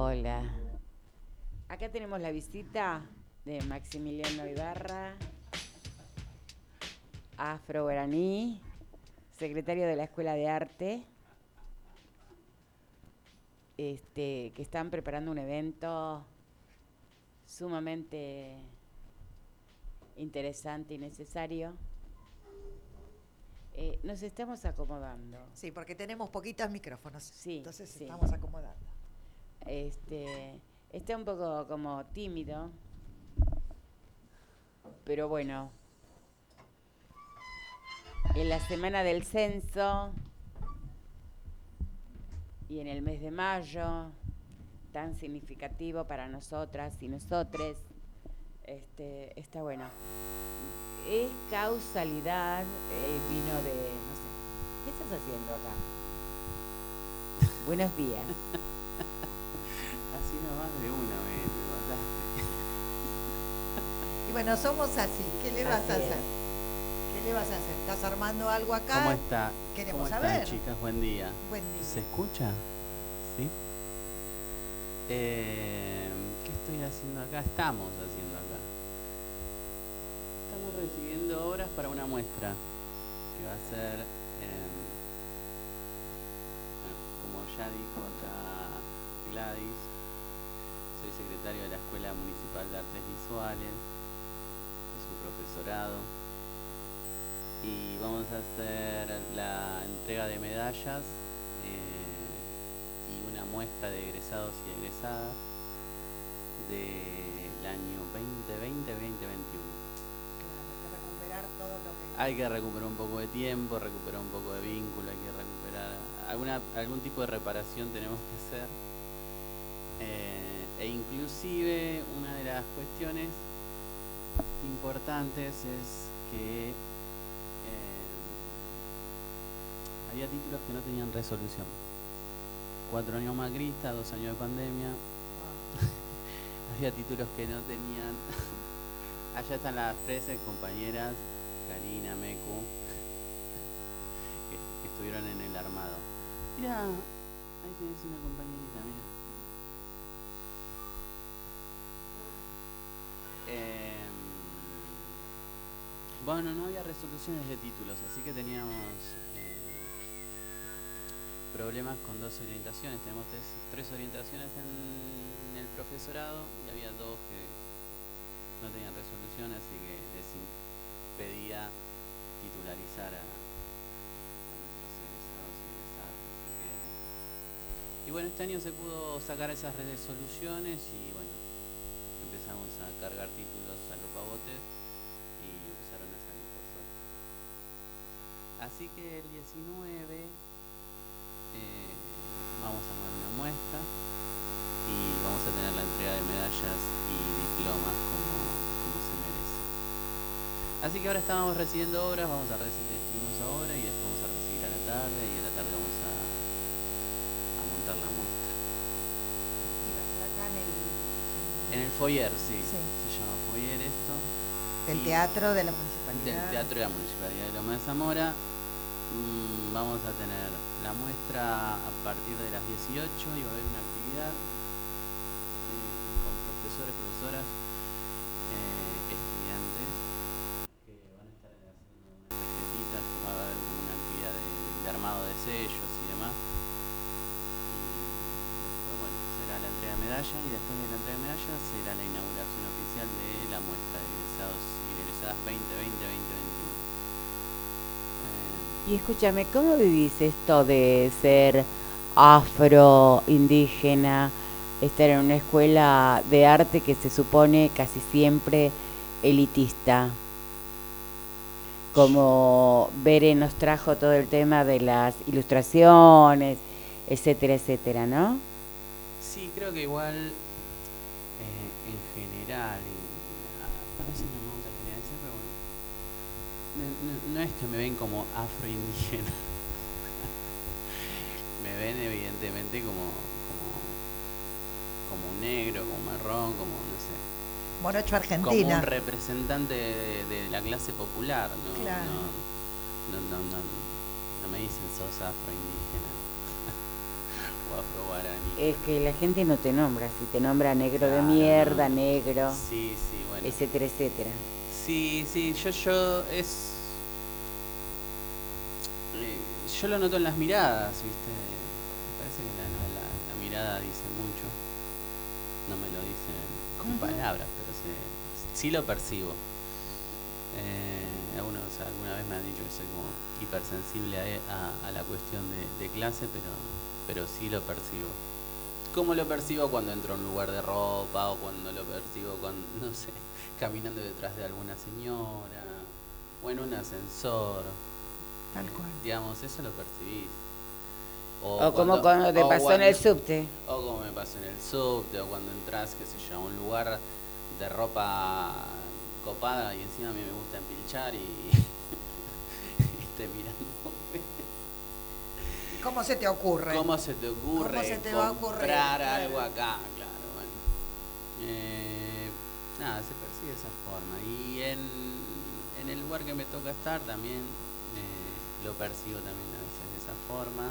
Hola. Acá tenemos la visita de Maximiliano Ibarra, afro-guaraní, secretario de la Escuela de Arte, este, que están preparando un evento sumamente interesante y necesario. Eh, nos estamos acomodando. Sí, porque tenemos poquitos micrófonos. Sí, Entonces sí. estamos acomodando. Este, está un poco como tímido, pero bueno. En la semana del censo y en el mes de mayo, tan significativo para nosotras y nosotres, este, está bueno. Es causalidad vino de, no sé, ¿qué estás haciendo acá? Buenos días. Nomás de una me, me mataste. Y bueno, somos así. ¿Qué le vas a hacer? es. ¿Qué le vas a hacer? ¿Estás armando algo acá? ¿Cómo está? Queremos ¿Cómo saber. están, chicas? Buen día. Buen día. ¿Se escucha? ¿Sí? Eh, ¿Qué estoy haciendo acá? Estamos haciendo acá. Estamos recibiendo obras para una muestra que va a ser, em, como ya dijo acá Gladys, secretario de la Escuela Municipal de Artes Visuales, es un profesorado y vamos a hacer la entrega de medallas eh, y una muestra de egresados y egresadas del año 2020-2021. Claro, hay que recuperar todo lo que... Hay que recuperar un poco de tiempo, recuperar un poco de vínculo, hay que recuperar alguna, algún tipo de reparación tenemos que hacer. Eh, e inclusive una de las cuestiones importantes es que eh, había títulos que no tenían resolución. Cuatro años macrista, dos años de pandemia. había títulos que no tenían. Allá están las tres compañeras, Karina, Meku, que, que estuvieron en el armado. Mira, ahí tenés una compañerita, Em, bueno, no había resoluciones de títulos, así que teníamos eh, problemas con dos orientaciones. Tenemos tres, orientaciones en el profesorado y había dos que no tenían resolución, así que les impedía titularizar a, nuestros egresados y bueno, este año se pudo sacar esas resoluciones y bueno, cargar títulos a los pavotes y empezaron a salir por suerte. Así que el 19 eh, vamos a armar una muestra y vamos a tener la entrega de medallas y diplomas como, como se merece. Así que ahora estábamos recibiendo obras, vamos a recibir, estuvimos ahora y después vamos a recibir a la tarde y a la tarde vamos a, a montar la muestra. Y acá en el... En el foyer, sí, Sí. se llama foyer esto. Del y- teatro de la del municipalidad. Teatro de la Municipalidad de Loma de Zamora. Mm, vamos a tener la muestra a partir de las 18 y va a haber una actividad eh, con profesores, profesoras, y después de la entrega de medallas será la inauguración oficial de la muestra de egresados y egresadas 2020-2021. Eh, Y escúchame, ¿cómo vivís esto de ser afro, indígena, estar en una escuela de arte que se supone casi siempre elitista? Como Bere nos trajo todo el tema de las ilustraciones, etcétera, etcétera, ¿no? Sí, creo que igual eh, en general, a, veces no me gusta generalizar, pero bueno, no, no- no es que me ven como afroindígena, me ven evidentemente como, como, como un negro, como un marrón, como no sé, Morocho como Argentina. un representante de, de la clase popular, ¿no? Claro. No, no, no, no, no me dicen sos afroindígena. Es que la gente no te nombra, si te nombra negro de mierda, no. negro, Sí, sí, bueno. etcétera, etcétera. Sí, sí, yo, yo, es... eh, yo lo noto en las miradas, ¿viste? Me parece que la, la- la- la mirada dice mucho. No me lo dicen con palabras, pero se, sí lo percibo. Eh, algunos, alguna vez me han dicho que soy como hipersensible a, a- a la cuestión de, de clase, pero, pero sí lo percibo. ¿Cómo lo percibo cuando entro a un lugar de ropa o cuando lo percibo cuando, no sé, caminando detrás de alguna señora o en un ascensor? Tal cual. digamos, eso lo percibís. O, como cuando te o pasó en el cuando- subte. o como me pasó en el subte, o cuando entras, qué sé yo, a un lugar de ropa copada y encima a mí me gusta empilchar y, y te mirando. ¿Cómo se te ocurre? ¿Cómo se te ocurre ¿Cómo se te va a ocurrir? algo acá? Claro, bueno. Eh, nada, se percibe de esa forma. Y en, en el lugar que me toca estar también eh, lo percibo también a veces de esa forma.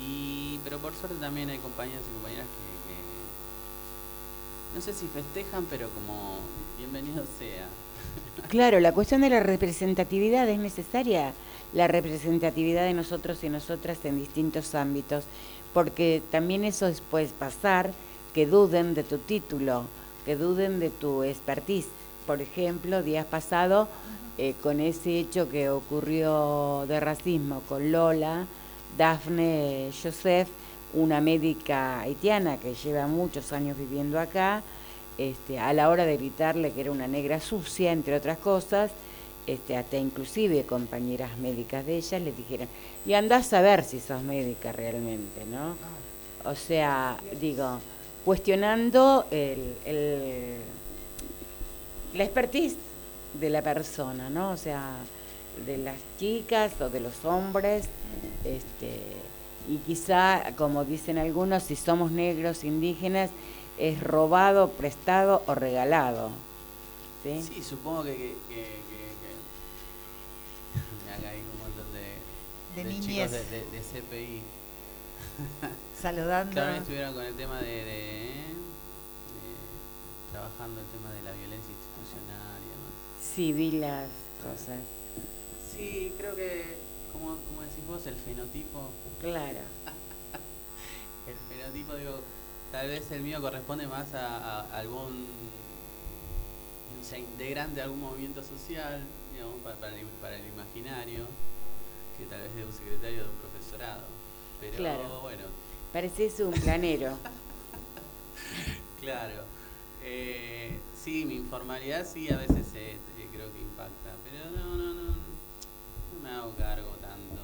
Y, pero por suerte también hay compañeros y compañeras que, que no sé si festejan, pero como bienvenido sea. Claro, la cuestión de la representatividad es necesaria, la representatividad de nosotros y nosotras en distintos ámbitos, porque también eso es, puede pasar que duden de tu título, que duden de tu expertise. Por ejemplo, días pasados, eh, con ese hecho que ocurrió de racismo con Lola, Dafne Joseph, una médica haitiana que lleva muchos años viviendo acá, este, a la hora de gritarle que era una negra sucia, entre otras cosas, este, hasta inclusive compañeras médicas de ella le dijeron, y andás a ver si sos médica realmente, ¿no? O sea, digo, cuestionando el, el- la expertise de la persona, ¿no? O sea, de las chicas o de los hombres, este, y quizá, como dicen algunos, si somos negros, indígenas, es robado, prestado o regalado. ¿sí? Sí, supongo que- que- acá hay un montón de, De de niñez. chicos de, de- de CPI. Saludando. Claro, estuvieron con el tema de, de- de- trabajando el tema de la violencia institucional y demás. Sí, vi las cosas. Sí, creo que, como, como decís vos, el fenotipo, Claro. el fenotipo, digo, tal vez el mío corresponde más a, a algún, no sé, integrante de algún movimiento social, digamos, para, para el, para el imaginario, que tal vez de un secretario de un profesorado. Pero Claro. bueno, Pareces un planero. Claro. Eh, sí, mi informalidad sí a veces eh, eh, creo que impacta, pero no, no, no, no me hago cargo tanto.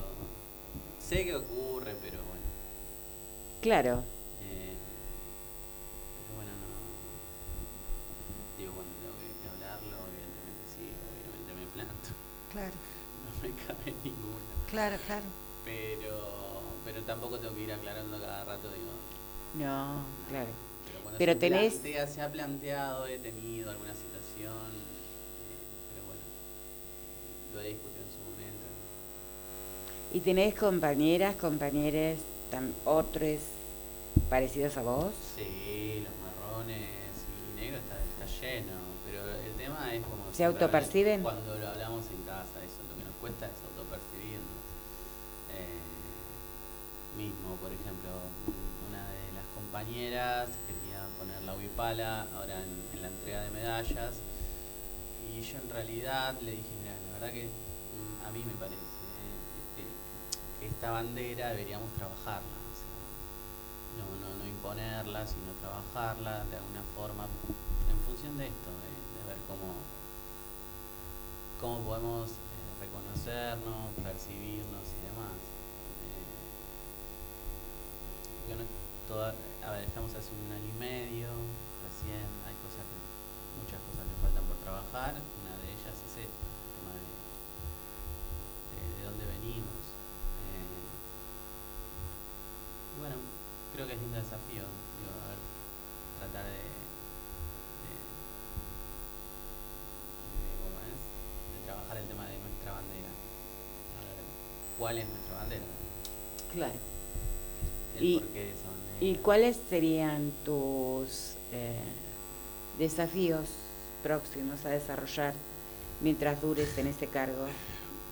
Sé que ocurre, pero bueno. Claro. eh, pero bueno, no. Digo, cuando tengo que, hablarlo, evidentemente sí, obviamente me planto. Claro, No me cabe ninguna. Claro, claro. Pero, pero tampoco tengo que ir aclarando cada rato, digo. No, claro. Pero, cuando Pero se tenés- plantea, se ha planteado, he tenido alguna situación, eh, pero bueno, lo he discutido en su momento. ¿Y tenés compañeras, compañeros, otros parecidos a vos? Sí, los marrones y negro está, está lleno, pero el tema es como... ¿Se autoperciben? Cuando lo hablamos en casa, eso lo que nos cuesta es autopercibirnos. Eh, mismo, por ejemplo, un- una de las compañeras quería poner la huipala ahora en, la entrega de medallas. Y yo en realidad le dije, mira, la verdad que mm, a mí me parece eh, que, esta bandera deberíamos trabajarla, no, no, no imponerla, sino trabajarla de alguna forma en función de esto, de, de ver cómo, cómo podemos eh, reconocernos, percibirnos y demás. Eh, porque no- toda- a ver, estamos hace un año y medio, recién hay cosas que, muchas cosas que faltan por trabajar, una de ellas es esta, el tema de, de, de dónde venimos. Eh, bueno, creo que es lindo desafío, digo, a ver, tratar de, de, de, ¿cómo es? de trabajar el tema de nuestra bandera. A ver, ¿cuál es nuestra bandera? Claro. El Y- por qué son ¿Y negras. cuáles serían tus eh, desafíos próximos a desarrollar mientras dures en este cargo?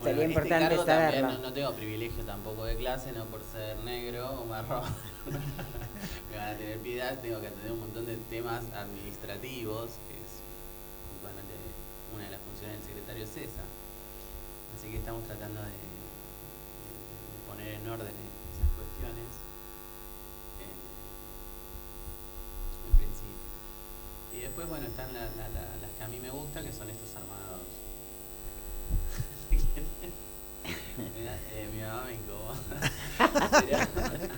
Bueno, Sería este importante cargo también. No, no tengo privilegio tampoco de clase, no por ser negro o marrón. Me van a tener piedad, tengo que atender un montón de temas administrativos, que es una de las funciones del secretario CESA. Así que estamos tratando de, de- de poner en orden esas cuestiones. eh, en principio. Y después, bueno, están la- la- la- las que a mí me gustan, que son estos armados. Mira, eh, mi mamá me incomoda.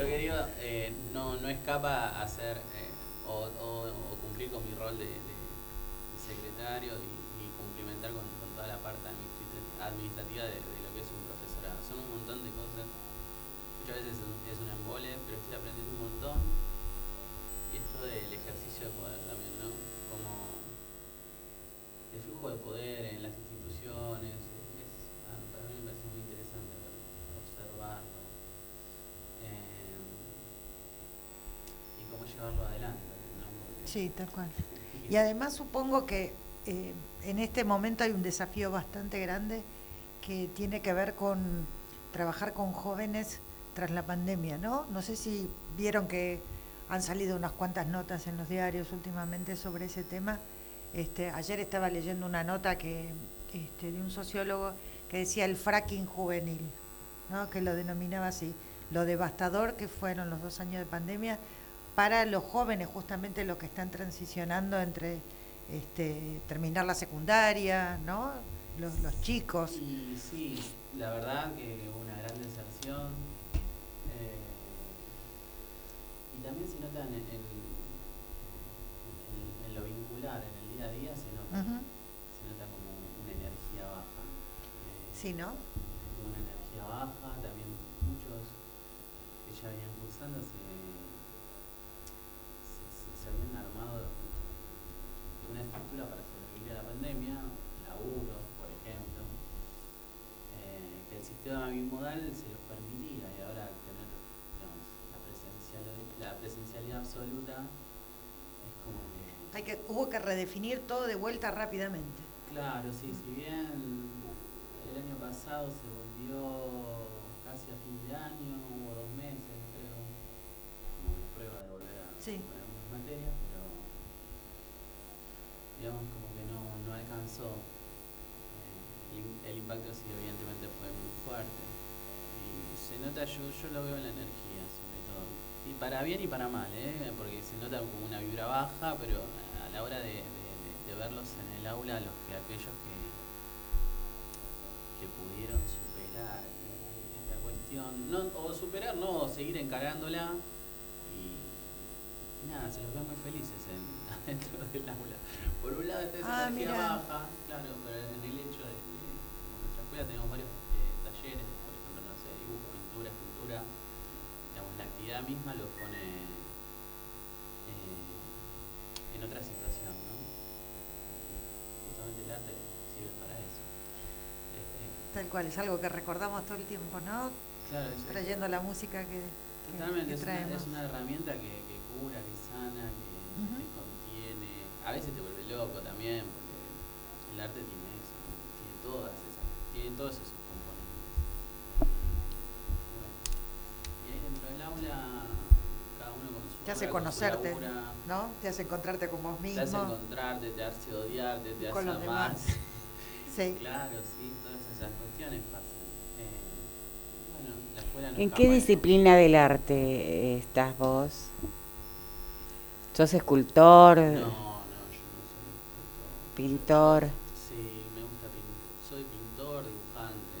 Lo que digo, eh, no, no escapa hacer eh, o, o- o cumplir con mi rol de, de- de secretario y, y cumplimentar con, con toda la parte administrati- administrativa de, de lo que es un profesorado. Son un montón de cosas. Muchas veces es un, es un embole, pero estoy aprendiendo un montón. Del ejercicio de poder también, ¿no? Como el flujo de poder en las instituciones, es, ah, para mí me parece muy interesante observarlo eh, y cómo llevarlo adelante. Sí, tal cual. Y además supongo que eh, en este momento hay un desafío bastante grande que tiene que ver con trabajar con jóvenes tras la pandemia, ¿no? No sé si vieron que han salido unas cuantas notas en los diarios últimamente sobre ese tema. Este, ayer estaba leyendo una nota que este, de un sociólogo que decía el fracking juvenil, ¿no? que lo denominaba así, lo devastador que fueron los dos años de pandemia para los jóvenes, justamente los que están transicionando entre este, terminar la secundaria, ¿no? Los, los chicos. Y sí, la verdad que hubo una gran deserción. eh, y también se nota en, en- en- en lo vincular, en el día a día, se nota, se nota como una energía baja. eh, Sí, ¿no? una energía baja, también muchos que ya venían cursando se, se, se- se habían armado una estructura para sobrevivir a la pandemia, laburo, por ejemplo, eh, que el sistema bimodal se los permitía y ahora al tener digamos, la, presencialidad, la presencialidad absoluta es como que Hay que, hubo que redefinir todo de vuelta rápidamente. Claro, sí, si bien el año pasado se volvió casi a fin de año, hubo dos meses, creo, como prueba de volver a Sí. algunas materias, pero digamos como que no, no alcanzó. Eh, el, im- el impacto sí evidentemente fue muy fuerte. Y se nota, yo, yo lo veo en la energía. Y para bien y para mal, ¿eh? porque se nota como una vibra baja, pero a la hora de, de- de- de verlos en el aula, los que aquellos que, que pudieron superar esta cuestión, no, o superar, no, o seguir encarándola, y, y nada, se los ve muy felices en, adentro del aula. Por un lado está esa Ah, energía baja, claro, pero en el hecho de, de en nuestra escuela tenemos varios eh, talleres, por ejemplo, no sé, dibujo, pintura, escultura, actividad misma los pone eh, en otra situación, ¿no? Justamente el arte sirve para eso. Este, Tal cual, es algo que recordamos todo el tiempo, ¿no? claro, es, Trayendo la música que, que- totalmente, que es, una, traemos. es una herramienta que, que cura, que sana, que te contiene. A veces te vuelve loco también, porque el arte tiene eso, tiene todas esas, tiene todos esos componentes. Bueno, y ahí dentro del aula, cada uno con su Te hace obra, con su conocerte, labura, ¿no? Te hace encontrarte con vos Te hace mismo. encontrarte, te hace odiarte, te Con hace los amar. demás. Sí. Claro, sí, todas esas cuestiones pasan. Eh, bueno, la escuela no ¿En qué disciplina del arte estás vos? ¿Sos escultor, No, no, yo no soy escultor. pintor? Sí, me gusta pintar. Soy pintor, dibujante,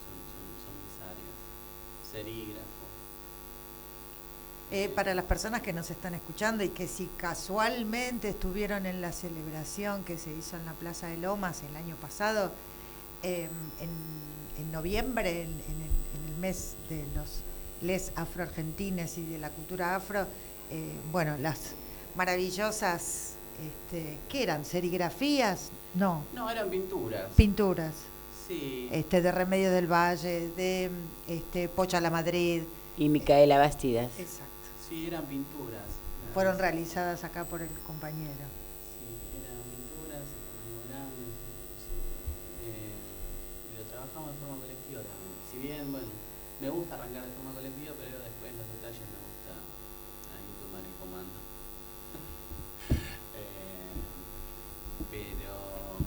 son, son, son mis áreas. Serígrafo. Eh, para las personas que nos están escuchando y que si casualmente estuvieron en la celebración que se hizo en la Plaza de Lomas el año pasado, eh, en, en noviembre, en, en el, en el mes de los les afroargentines y de la cultura afro, eh, bueno, las maravillosas, este, ¿qué eran? ¿Serigrafías? No, No, eran pinturas. pinturas. sí. Este, de Remedios del Valle, de este, Pocha la Madrid, Y Micaela Bastidas. Exacto. Sí, eran pinturas. Fueron realizadas acá por el compañero. Sí, eran pinturas, tamaño grande, sí, eh, y lo trabajamos de forma colectiva también. Si bien, bueno, me gusta arrancar de forma colectiva, pero después los detalles me gusta ahí tomar el comando. Eh, pero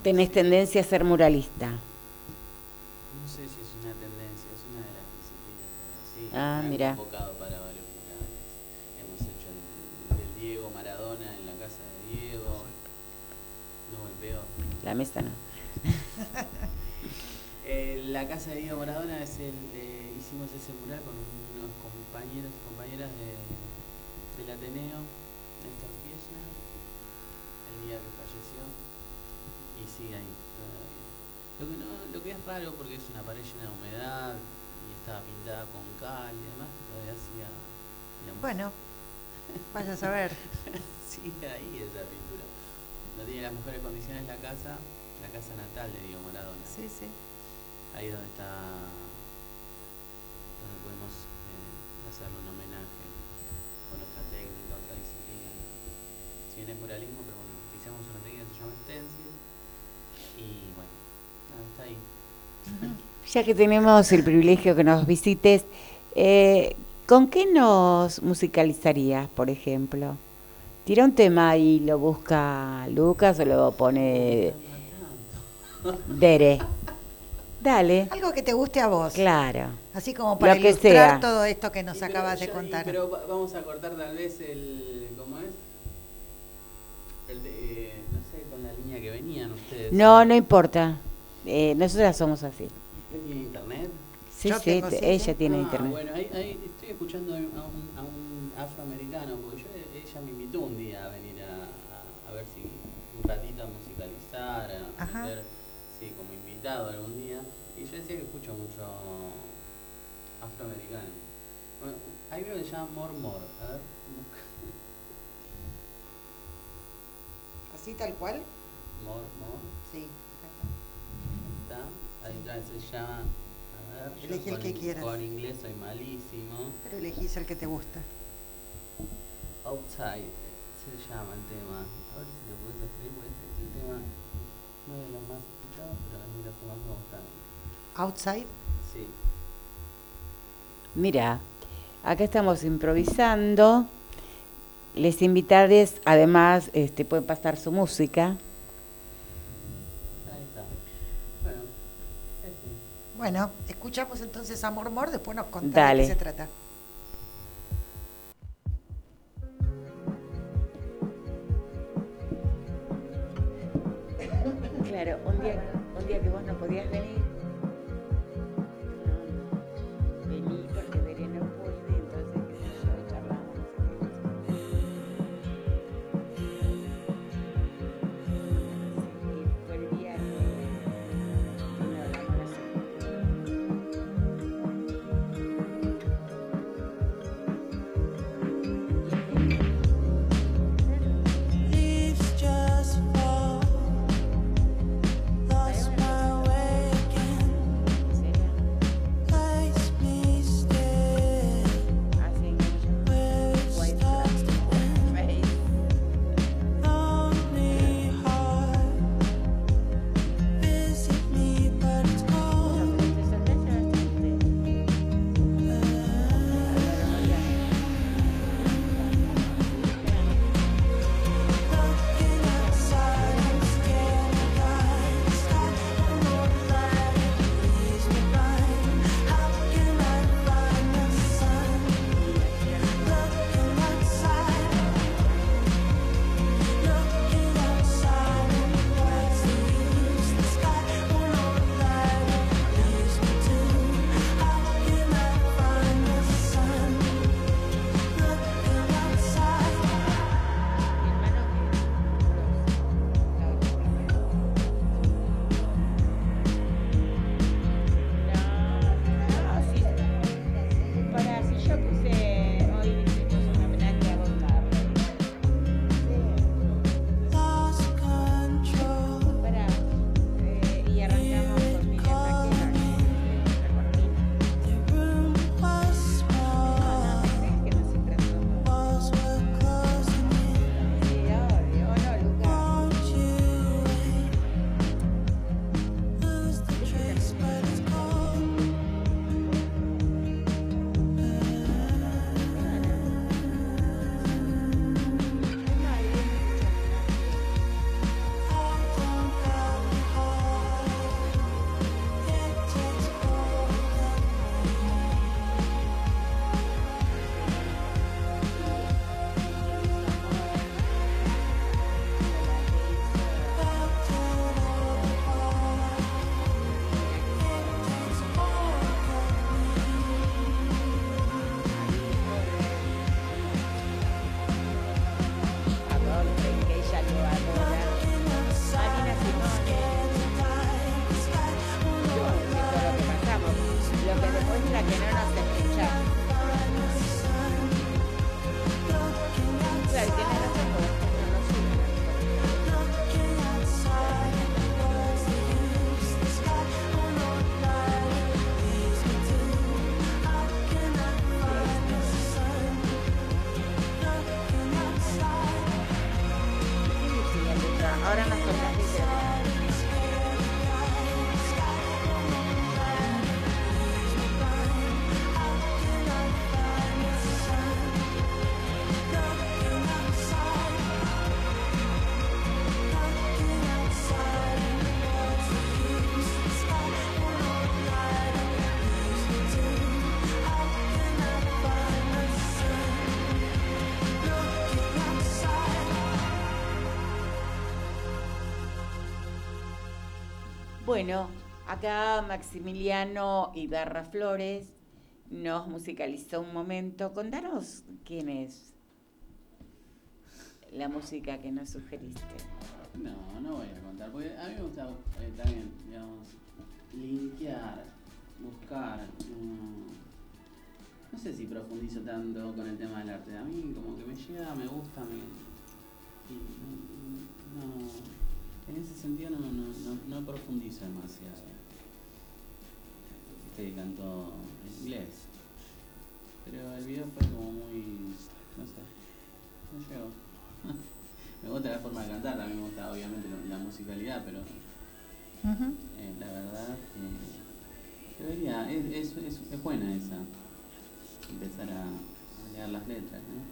Tenés tendencia a ser muralista. no sé si es una tendencia, es una de las disciplinas. Sí, Ah, me han La mesa no. Eh, la casa de Diego Maradona es el, eh, hicimos ese mural con unos compañeros y compañeras de, del Ateneo, Néstor Kirchner, el día que falleció, y sigue ahí todavía. Lo que, no, lo que es raro porque es una pared llena de humedad y estaba pintada con cal y demás, todavía hacía, digamos, Bueno, vaya a saber. sigue ahí esa pintura. No tiene las mejores condiciones la casa, la casa natal de Diego Maradona. Sí, sí. Ahí donde está, donde podemos eh, hacerle un homenaje con otra técnica, otra disciplina. Si bien es muralismo, pero bueno, utilizamos una técnica que se llama stencil y bueno, nada, está ahí. Ya que tenemos el privilegio que nos visites, eh, ¿con qué nos musicalizarías, por ejemplo? Tira un tema y lo busca Lucas o lo pone Dere. Dale, Algo que te guste a vos. claro. Así como para Lo que ilustrar sea. todo esto que nos acabas de contar. pero va- vamos a cortar tal vez el, ¿cómo es? El de, eh, no sé, con la línea que venían ustedes. No, no importa. Eh, nosotras somos así. ¿Qué tiene internet? Sí, Yo sí, ella sí. tiene Ah, internet. Bueno, ahí, ahí estoy escuchando a un, a un afroamericano, porque yo, Ajá. ver, sí, como invitado algún día. Y yo decía que escucho mucho afroamericano. Bueno, hay uno que se llama More More, a ver, busca. ¿Así tal cual? More More, Sí. está. Hay otra que se llama, a ver, Elegí el que in- quieras. Con inglés soy malísimo. Pero elegís el que te gusta. Outside se llama el tema. A ver si lo puedes escribir, este es el tema no de los más escuchados, pero que más me. Outside. Sí. Mira, acá estamos improvisando. Les invitarles, además, este, pueden pasar su música. Ahí está. Bueno, este. Bueno, escuchamos entonces a Mormor, después nos contás Dale. de qué se trata. Claro, un día, un día que vos no podías venir. Bueno, acá Maximiliano Ibarra Flores nos musicalizó un momento. Contanos quién es la música que nos sugeriste. No, no voy a contar, porque a mí me gusta eh, también, digamos, linkear, buscar. mm, no sé si profundizo tanto con el tema del arte. A mí como que me llega, me gusta, me. y no, no- en ese sentido no, no, no, no profundizo demasiado. Este canto en inglés. Pero el video fue como muy. no sé. No llegó. me gusta la forma de cantar, también me gusta obviamente la musicalidad, pero eh, la verdad que debería, es, es, es, es buena esa, empezar a, a leer las letras, ¿no?